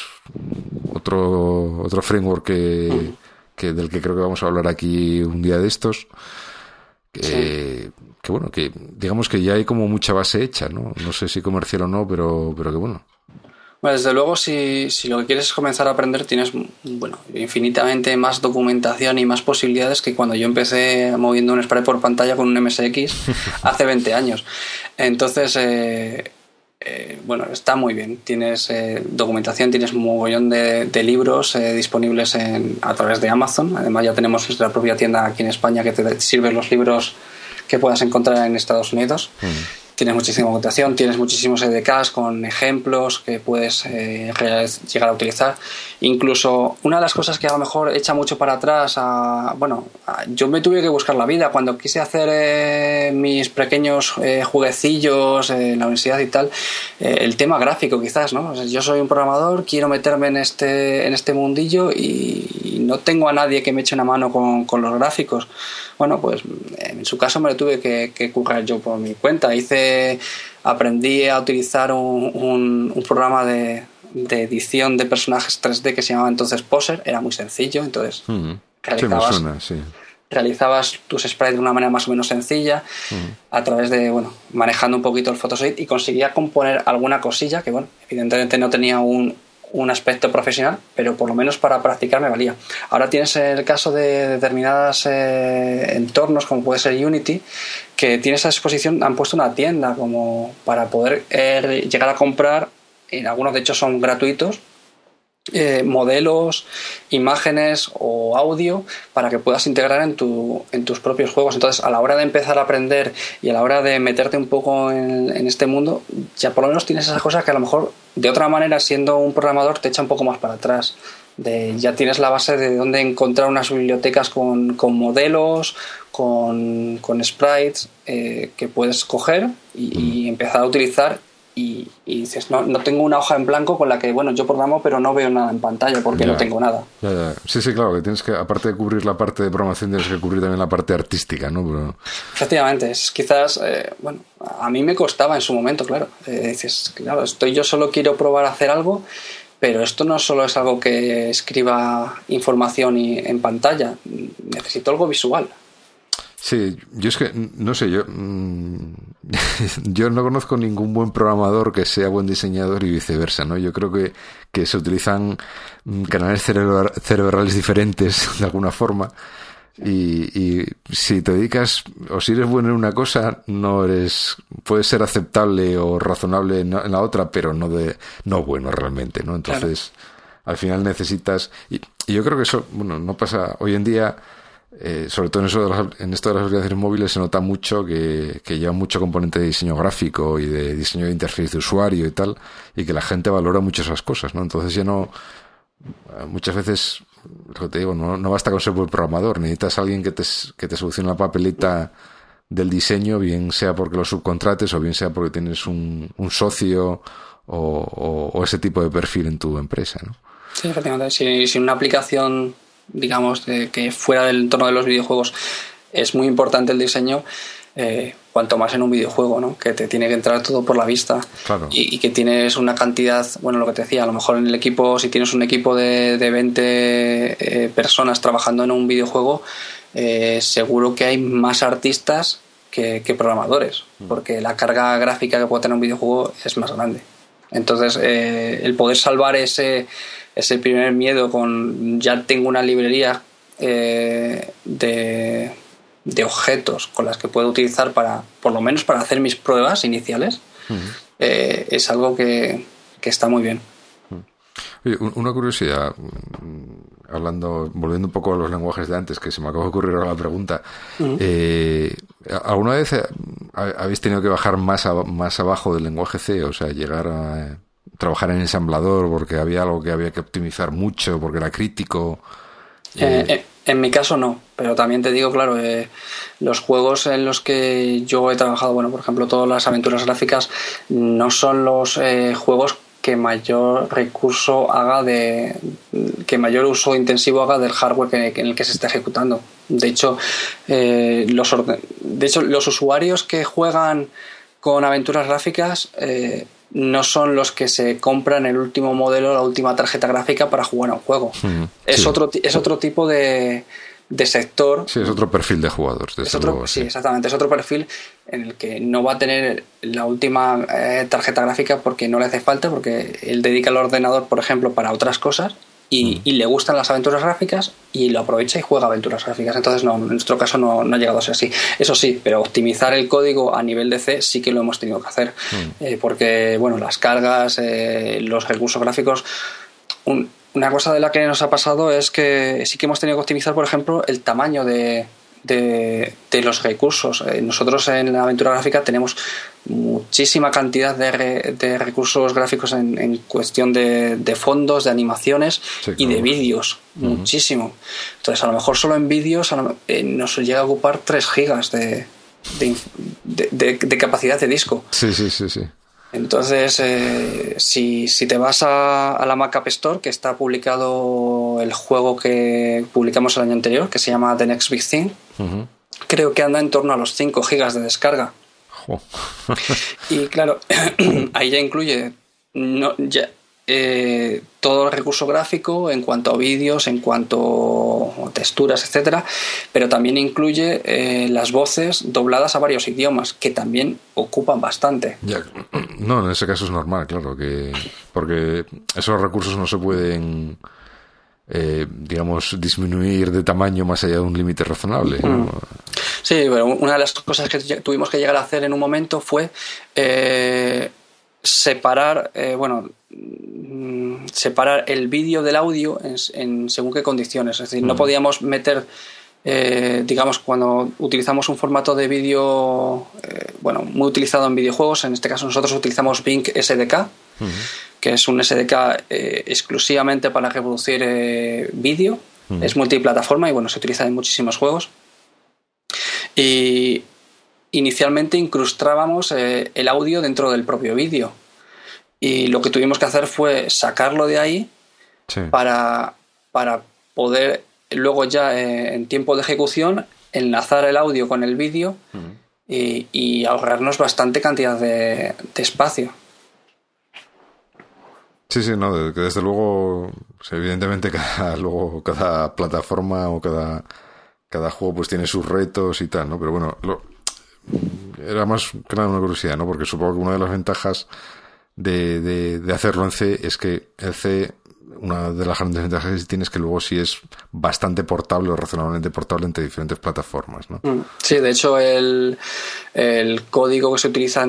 otro, otro framework que, que, del que creo que vamos a hablar aquí un día de estos. Que, que bueno, que digamos que ya hay como mucha base hecha, ¿no? No sé si comercial o no, pero, pero que bueno. Bueno, desde luego, si, si, lo que quieres es comenzar a aprender, tienes bueno, infinitamente más documentación y más posibilidades que cuando yo empecé moviendo un spray por pantalla con un MSX hace 20 años. Entonces, eh, eh, bueno, está muy bien. Tienes eh, documentación, tienes un mogollón de, libros disponibles en, a través de Amazon. Además, ya tenemos nuestra propia tienda aquí en España que te sirve los libros que puedas encontrar en Estados Unidos. Tienes muchísima documentación, tienes muchísimos EDKs con ejemplos que puedes eh, llegar a utilizar. Incluso una de las cosas que a lo mejor echa mucho para atrás, a, bueno, yo me tuve que buscar la vida cuando quise hacer eh, mis pequeños eh, jueguecillos en la universidad y tal, el tema gráfico quizás, ¿no? yo soy un programador, quiero meterme en este, en este mundillo y, no tengo a nadie que me eche una mano con, con los gráficos. Bueno, pues en su caso me lo tuve que, que currar yo por mi cuenta. Hice, aprendí a utilizar un, un, programa de, de, edición de personajes 3D que se llamaba entonces Poser. Era muy sencillo, entonces realizabas, realizabas tus sprites de una manera más o menos sencilla a través de, bueno, manejando un poquito el Photoshop y conseguía componer alguna cosilla que, bueno, evidentemente no tenía un, un aspecto profesional, pero por lo menos para practicar me valía. Ahora tienes el caso de determinados eh, entornos, como puede ser Unity, que tiene esa exposición, han puesto una tienda como para poder eh, llegar a comprar, en algunos de hecho son gratuitos, eh, modelos, imágenes o audio para que puedas integrar en, tu, en tus propios juegos. Entonces, a la hora de empezar a aprender y a la hora de meterte un poco en, en este mundo, ya por lo menos tienes esas cosas que a lo mejor de otra manera, siendo un programador, te echa un poco más para atrás. De, ya tienes la base de dónde encontrar unas bibliotecas con, con modelos, con, con sprites eh, que puedes coger y, empezar a utilizar y, dices, no, no tengo una hoja en blanco con la que, bueno, yo programo, pero no veo nada en pantalla porque no tengo nada. Sí, sí, claro, que tienes que, aparte de cubrir la parte de programación, tienes que cubrir también la parte artística, ¿no? Efectivamente, es quizás, eh, bueno, a mí me costaba en su momento, claro. Eh, dices, claro, estoy yo solo quiero probar a hacer algo, pero esto no solo es algo que escriba información y, en pantalla, necesito algo visual. Sí, yo es que, no sé, yo, mm, yo no conozco ningún buen programador que sea buen diseñador y viceversa, ¿no? Yo creo que, que se utilizan mm, canales cerebrales diferentes de alguna forma y, y, si te dedicas o si eres bueno en una cosa, no eres, puede ser aceptable o razonable en, la otra, pero no de, no bueno realmente, ¿no? Entonces, al final necesitas, y, y yo creo que eso, bueno, no pasa, hoy en día, eh, sobre todo en, eso de las, en esto de las aplicaciones móviles se nota mucho que, lleva mucho componente de diseño gráfico y de diseño de interfaz de usuario y tal, y que la gente valora mucho esas cosas, ¿no? Entonces ya no, muchas veces, lo que te digo, no, no basta con ser buen programador, necesitas alguien que te, que te solucione la papelita del diseño, bien sea porque lo subcontrates o bien sea porque tienes un, socio o, ese tipo de perfil en tu empresa, ¿no? Sí, efectivamente. Si una aplicación digamos, de, que fuera del entorno de los videojuegos es muy importante el diseño, eh, cuanto más en un videojuego, ¿no? Que te tiene que entrar todo por la vista y, que tienes una cantidad, bueno, lo que te decía, a lo mejor en el equipo, si tienes un equipo de, de 20 eh, personas trabajando en un videojuego, eh, seguro que hay más artistas que, programadores, mm. porque la carga gráfica que puede tener un videojuego es más grande. Entonces, el poder salvar ese es el primer miedo con ya tengo una librería eh, de, de, objetos con las que puedo utilizar para, por lo menos para hacer mis pruebas iniciales, eh, es algo que, está muy bien. una curiosidad, mm, hablando, volviendo un poco a los lenguajes de antes, que se me acaba de ocurrir ahora la pregunta. Eh, ¿Alguna vez habéis tenido que bajar más, más abajo del lenguaje C? O sea, llegar a trabajar en ensamblador porque había algo que había que optimizar mucho, porque era crítico. Eh, en mi caso no, pero también te digo, claro, los juegos en los que yo he trabajado, bueno, por ejemplo, todas las aventuras gráficas, no son los juegos que mayor recurso haga de que mayor uso intensivo haga del hardware que, en el que se está ejecutando de hecho eh, los de hecho los usuarios que juegan con aventuras gráficas eh, no son los que se compran el último modelo la última tarjeta gráfica para jugar a un juego mm, es otro es otro tipo de de sector. Sí, es otro perfil de jugadores. Es otro, sí, exactamente. Es otro perfil en el que no va a tener la última eh, tarjeta gráfica porque no le hace falta, porque él dedica el ordenador, por ejemplo, para otras cosas y, mm. le gustan las aventuras gráficas y lo aprovecha y juega aventuras gráficas. Entonces, no, en nuestro caso no, ha llegado a ser así. Eso sí, pero optimizar el código a nivel de C sí que lo hemos tenido que hacer. Mm. Eh, porque, bueno, las cargas, eh, los recursos gráficos. Un, una cosa de la que nos ha pasado es que sí que hemos tenido que optimizar, por ejemplo, el tamaño de, de, los recursos. Eh, nosotros en la aventura gráfica tenemos muchísima cantidad de, de recursos gráficos en, cuestión de, fondos, de animaciones y de vídeos. Muchísimo. Entonces, a lo mejor solo en vídeos eh, nos llega a ocupar 3 gigas de, de, capacidad de disco. Sí, sí, sí, sí. Entonces, eh, si, si, te vas a, la Mac App Store, que está publicado el juego que publicamos el año anterior, que se llama The Next Big Thing, creo que anda en torno a los 5 gigas de descarga. y claro, ahí ya incluye no, ya, eh, todo el recurso gráfico en cuanto a vídeos, en cuanto a texturas, etcétera, pero también incluye eh, las voces dobladas a varios idiomas, que también ocupan bastante. No, en ese caso es normal, claro, que porque esos recursos no se pueden eh, digamos, disminuir de tamaño más allá de un límite razonable. Mm. Sí, bueno, una de las cosas que tuvimos que llegar a hacer en un momento fue separar, bueno, Mm, separar el vídeo del audio en, según qué condiciones. Es decir, no mm. podíamos meter, eh, digamos, cuando utilizamos un formato de vídeo, eh, bueno, muy utilizado en videojuegos, en este caso nosotros utilizamos Bing SDK, que es un SDK eh, exclusivamente para reproducir vídeo. Es multiplataforma y bueno, se utiliza en muchísimos juegos. Y inicialmente incrustábamos el audio dentro del propio vídeo y lo que tuvimos que hacer fue sacarlo de ahí para, para poder luego ya eh, en tiempo de ejecución enlazar el audio con el vídeo y, ahorrarnos bastante cantidad de, espacio. Sí, sí, no, desde luego, evidentemente cada, luego cada plataforma o cada, cada juego pues tiene sus retos y tal, ¿no? Pero bueno, era más que nada una curiosidad, ¿no? Porque supongo que una de las ventajas de, de, hacerlo en C es que el C, una de las grandes ventajas que tiene es que luego sí es bastante portable o razonablemente portable entre diferentes plataformas. ¿no? Mm. Sí, de hecho el, el código que se utiliza,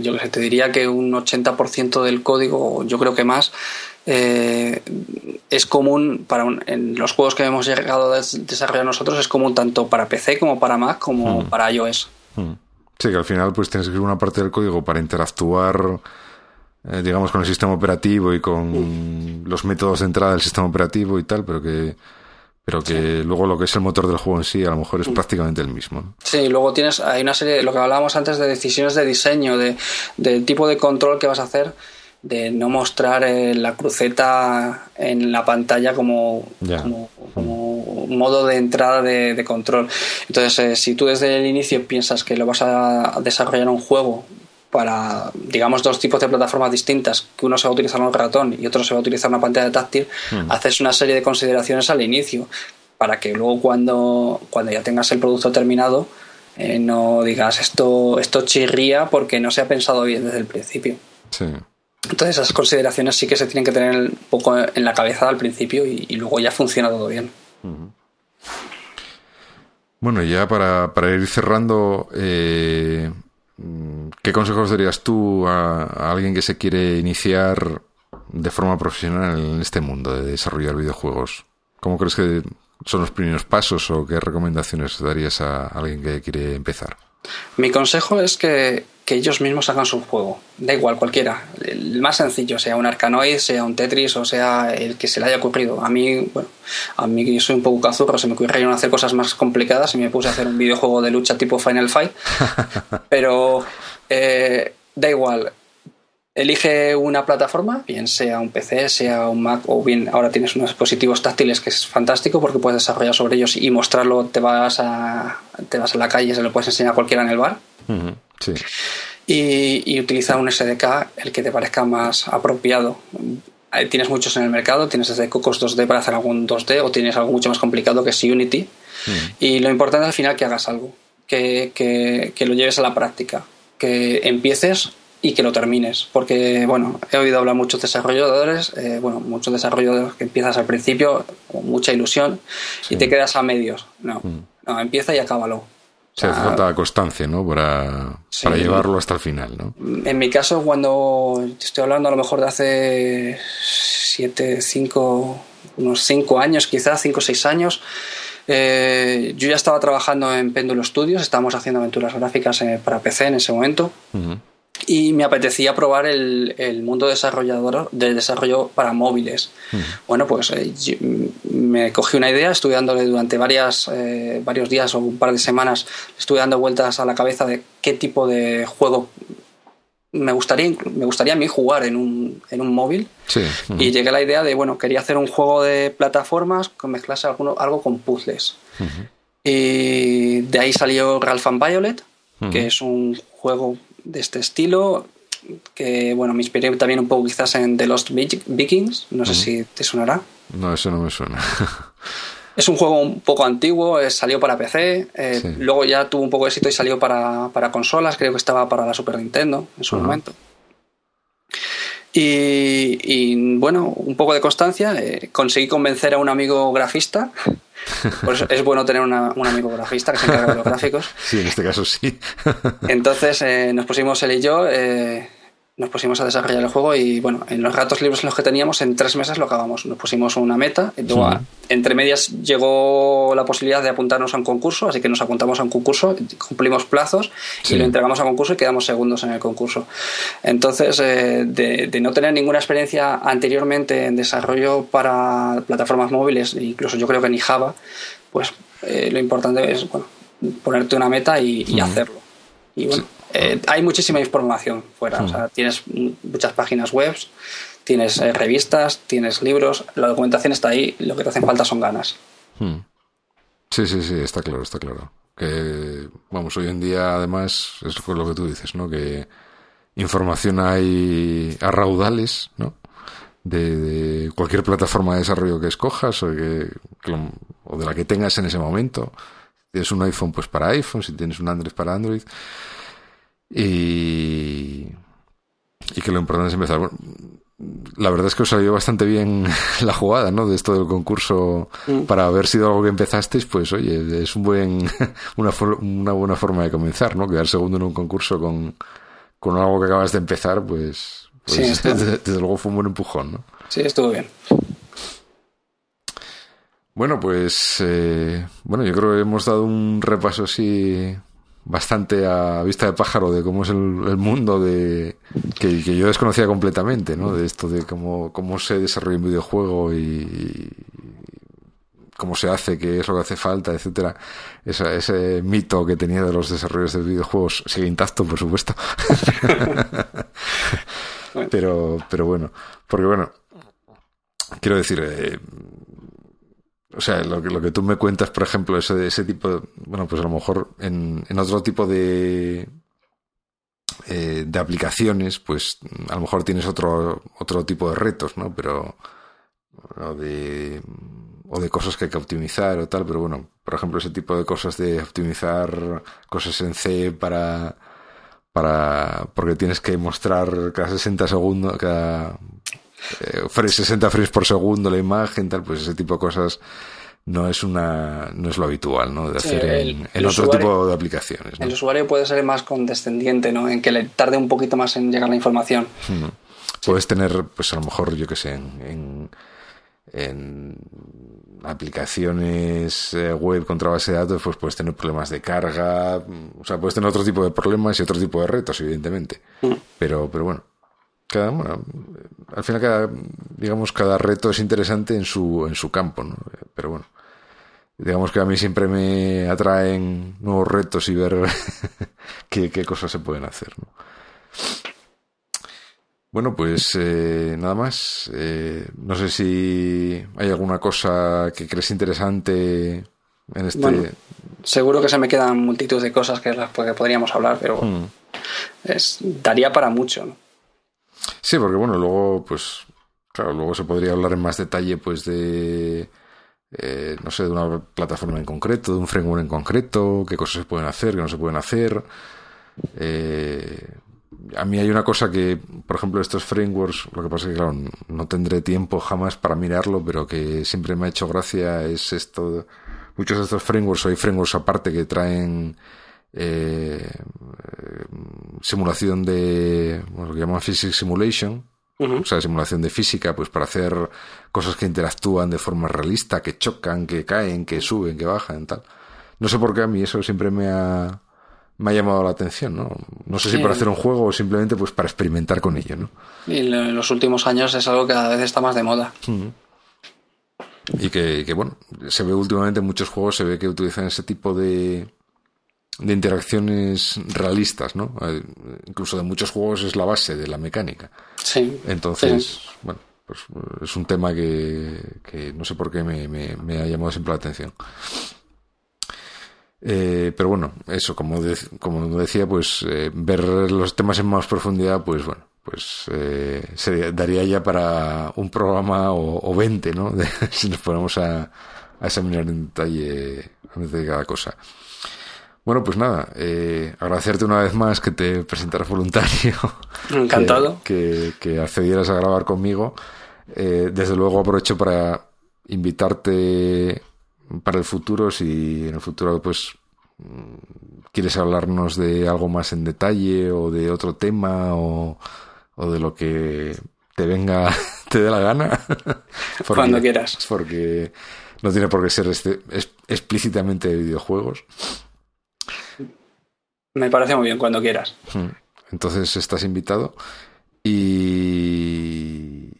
yo te diría que un 80% del código, yo creo que más, eh, es común para en los juegos que hemos llegado a desarrollar nosotros, es común tanto para PC como para Mac como mm. para iOS. Mm. Sí, que al final pues tienes que escribir una parte del código para interactuar, eh, digamos, con el sistema operativo y con los métodos de entrada del sistema operativo y tal, pero que pero que luego lo que es el motor del juego en sí a lo mejor es prácticamente el mismo. Sí, luego tienes, hay una serie, lo que hablábamos antes de decisiones de diseño, de, del tipo de control que vas a hacer de no mostrar eh, la cruceta en la pantalla como, como, modo de entrada de, control. Entonces, eh, si tú desde el inicio piensas que lo vas a desarrollar un juego para, digamos, dos tipos de plataformas distintas, que uno se va a utilizar un ratón y otro se va a utilizar una pantalla táctil, hmm. haces una serie de consideraciones al inicio para que luego cuando, cuando ya tengas el producto terminado eh, no digas esto, esto chirría porque no se ha pensado bien desde el principio. Sí. Entonces esas consideraciones sí que se tienen que tener un poco en la cabeza al principio y, luego ya funciona todo bien. Bueno, ya para, ir cerrando, eh, ¿qué consejos darías tú a, alguien que se quiere iniciar de forma profesional en este mundo de desarrollar videojuegos? ¿Cómo crees que son los primeros pasos o qué recomendaciones darías a alguien que quiere empezar? Mi consejo es que, ellos mismos hagan su juego. Da igual, cualquiera. El más sencillo, sea un Arcanoid, sea un Tetris o sea el que se le haya ocurrido. A mí, bueno, a mí soy un poco cazurro, se me ocurrieron hacer cosas más complicadas y me puse a hacer un videojuego de lucha tipo Final Fight. Pero eh, da igual, elige una plataforma, bien sea un PC, sea un Mac o bien ahora tienes unos dispositivos táctiles que es fantástico porque puedes desarrollar sobre ellos y mostrarlo, te vas a, te vas a la calle y se lo puedes enseñar a cualquiera en el bar. Sí. y, y utiliza un SDK el que te parezca más apropiado. Tienes muchos en el mercado, tienes desde Cocos 2D para hacer algún 2D o tienes algo mucho más complicado que es Unity. Y lo importante al final es que hagas algo, que, que, que lo lleves a la práctica, que empieces y que lo termines. Porque, bueno, he oído hablar muchos desarrolladores, eh, bueno, muchos desarrolladores que empiezas al principio con mucha ilusión y te quedas a medios. No, mm. no, empieza y acábalo. Se hace falta constancia, ¿no? Para, para llevarlo hasta el final, ¿no? En mi caso, cuando estoy hablando a lo mejor de hace siete, cinco, unos cinco años, quizás cinco o seis años, eh, yo ya estaba trabajando en Péndulo Studios, estábamos haciendo aventuras gráficas eh, para PC en ese momento y me apetecía probar el, el mundo desarrollador del desarrollo para móviles. Bueno, pues eh, me cogí una idea, estuve dándole durante varias, eh, varios días o un par de semanas, estuve dando vueltas a la cabeza de qué tipo de juego me gustaría, me gustaría a mí jugar en un, en un móvil. Y llegué a la idea de, bueno, quería hacer un juego de plataformas que mezclase algo, algo con puzzles. Y de ahí salió Ralph and Violet, que es un juego de este estilo, que bueno, me inspiré también un poco quizás en The Lost Vikings, no sé si te sonará. No, eso no me suena. es un juego un poco antiguo, eh, salió para PC, eh, luego ya tuvo un poco de éxito y salió para, consolas, creo que estaba para la Super Nintendo en su momento. Y, bueno, un poco de constancia, eh, conseguí convencer a un amigo grafista por eso es bueno tener un amigo grafista que se encarga de los gráficos. Sí, en este caso sí. Entonces eh, nos pusimos él y yo, eh, nos pusimos a desarrollar el juego y bueno, en los ratos libres los que teníamos, en tres meses lo acabamos. Nos pusimos una meta, y luego, entre medias llegó la posibilidad de apuntarnos a un concurso, así que nos apuntamos a un concurso, cumplimos plazos y lo entregamos a concurso y quedamos segundos en el concurso. Entonces, eh, de, no tener ninguna experiencia anteriormente en desarrollo para plataformas móviles, incluso yo creo que ni Java, pues eh, lo importante es bueno, ponerte una meta y, hacerlo. Y bueno, eh, hay muchísima información fuera. O sea, tienes muchas páginas web, tienes eh, revistas, tienes libros, la documentación está ahí, lo que te hacen falta son ganas. Sí, sí, sí, está claro, está claro. Que, vamos, hoy en día además es lo que tú dices, ¿no? Que información hay a raudales, ¿no? De, cualquier plataforma de desarrollo que escojas o, que, o de la que tengas en ese momento. Si tienes un iPhone, pues para iPhone, si tienes un Android, para Android. Y, y que lo importante es empezar. la verdad es que os salió bastante bien la jugada, ¿no? De esto del concurso mm. para haber sido algo que empezasteis, pues oye, es un buen, una, una buena forma de comenzar, ¿no? Quedar segundo en un concurso con, con algo que acabas de empezar, pues, pues desde, luego fue un buen empujón, ¿no? Sí, estuvo bien. Bueno, pues eh, bueno, yo creo que hemos dado un repaso así bastante a vista de pájaro de cómo es el, mundo de que, yo desconocía completamente, ¿no? De esto de cómo, cómo se desarrolla un videojuego y, cómo se hace, qué es lo que hace falta, etcétera. ese mito que tenía de los desarrollos de videojuegos sigue intacto, por supuesto. pero, pero bueno, porque bueno, quiero decir, eh, o sea, lo que, lo que tú me cuentas, por ejemplo, ese, ese tipo, bueno, pues a lo mejor en, en otro tipo de, eh, de aplicaciones, pues a lo mejor tienes otro, otro tipo de retos, ¿no? Pero, o de, o de cosas que hay que optimizar o tal, pero bueno, por ejemplo, ese tipo de cosas de optimizar cosas en C para, para, porque tienes que mostrar cada 60 segundos, cada, 60 eh, frames por segundo la imagen, tal, pues ese tipo de cosas no es una no es lo habitual ¿no? de hacer en, otro tipo de aplicaciones. El usuario puede ser más condescendiente, ¿no? en que le tarde un poquito más en llegar la información. Puedes tener, pues a lo mejor, yo que sé, en, en, aplicaciones eh, web contra base de datos, pues puedes tener problemas de carga, o sea, puedes tener otro tipo de problemas y otro tipo de retos, evidentemente. Mm. Pero, pero bueno, cada, bueno, al final cada, digamos, cada reto es interesante en su, en su campo, ¿no? Pero bueno, digamos que a mí siempre me atraen nuevos retos y ver qué, qué, cosas se pueden hacer, ¿no? Bueno, pues eh, nada más. Eh, no sé si hay alguna cosa que crees interesante en este. seguro que se me quedan multitud de cosas que, las que podríamos hablar, pero mm. es, daría para mucho, ¿no? Sí, porque bueno, luego, pues, claro, luego se podría hablar en más detalle, pues, de, eh, no sé, de una plataforma en concreto, de un framework en concreto, qué cosas se pueden hacer, qué no se pueden hacer. Eh, a mí hay una cosa que, por ejemplo, estos frameworks, lo que pasa es que, claro, no tendré tiempo jamás para mirarlo, pero que siempre me ha hecho gracia es esto. Muchos de estos frameworks, o hay frameworks aparte que traen eh, simulación de lo que llaman Physics Simulation, o sea, simulación de física, pues para hacer cosas que interactúan de forma realista, que chocan, que caen, que suben, que bajan, tal. No sé por qué a mí eso siempre me ha, me ha llamado la atención, ¿no? No sé si para hacer un juego o simplemente pues para experimentar con ello, ¿no? Y en los últimos años es algo que cada vez está más de moda. Y que, que, bueno, se ve últimamente en muchos juegos, se ve que utilizan ese tipo de, de interacciones realistas, ¿no? Eh, incluso de muchos juegos es la base de la mecánica. Sí. Entonces, bueno, pues es un tema que, que no sé por qué me, me, ha llamado siempre la atención. Eh, pero bueno, eso, como, como decía, pues eh, ver los temas en más profundidad, pues bueno, pues se daría ya para un programa o, o 20, ¿no? si nos ponemos a, a examinar en detalle, en detalle cada cosa. Bueno, pues nada, eh, agradecerte una vez más que te presentaras voluntario. Encantado. Que, accedieras a grabar conmigo. Eh, desde luego aprovecho para invitarte para el futuro, si en el futuro pues mm, quieres hablarnos de algo más en detalle o de otro tema o, de lo que te venga, te dé la gana. Cuando quieras. Porque no tiene por qué ser este, explícitamente de videojuegos. Me parece muy bien, cuando quieras. Hmm. Entonces estás invitado. Y,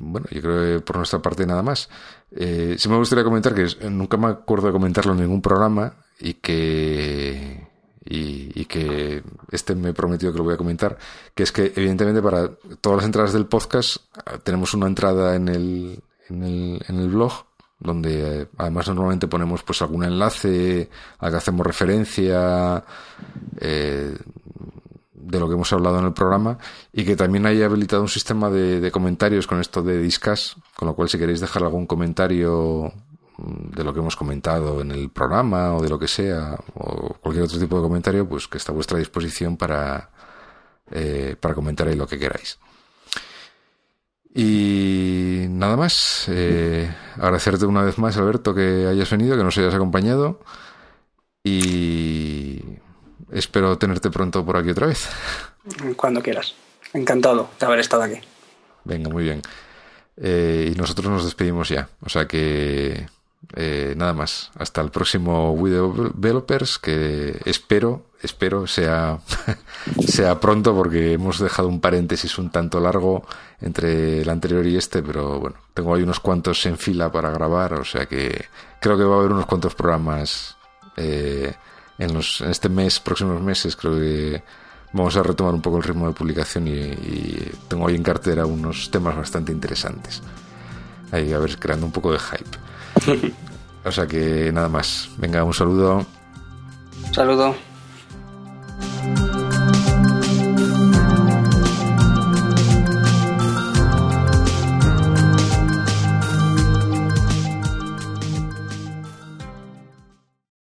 bueno, yo creo que por nuestra parte nada más. Eh, sí me gustaría comentar que nunca me acuerdo de comentarlo en ningún programa y que y, que este me prometió que lo voy a comentar, que es que evidentemente para todas las entradas del podcast tenemos una entrada en el, en el, en el blog donde además normalmente ponemos pues algún enlace a que hacemos referencia eh, de lo que hemos hablado en el programa y que también haya habilitado un sistema de, comentarios con esto de Discas, con lo cual si queréis dejar algún comentario de lo que hemos comentado en el programa o de lo que sea o cualquier otro tipo de comentario pues que está a vuestra disposición para, eh, para comentar ahí lo que queráis. Y nada más, eh, agradecerte una vez más, Alberto, que hayas venido, que nos hayas acompañado. Y espero tenerte pronto por aquí otra vez. Cuando quieras. Encantado de haber estado aquí. Venga, muy bien. Eh, y nosotros nos despedimos ya. O sea que eh, nada más. Hasta el próximo Video Developers, que espero, espero sea, sea pronto, porque hemos dejado un paréntesis un tanto largo entre el anterior y este, pero bueno, tengo ahí unos cuantos en fila para grabar, o sea que creo que va a haber unos cuantos programas eh, en, los, este mes, próximos meses, creo que vamos a retomar un poco el ritmo de publicación y, y tengo ahí en cartera unos temas bastante interesantes. Ahí a ver, creando un poco de hype. O sea que nada más. Venga, un saludo. Saludo.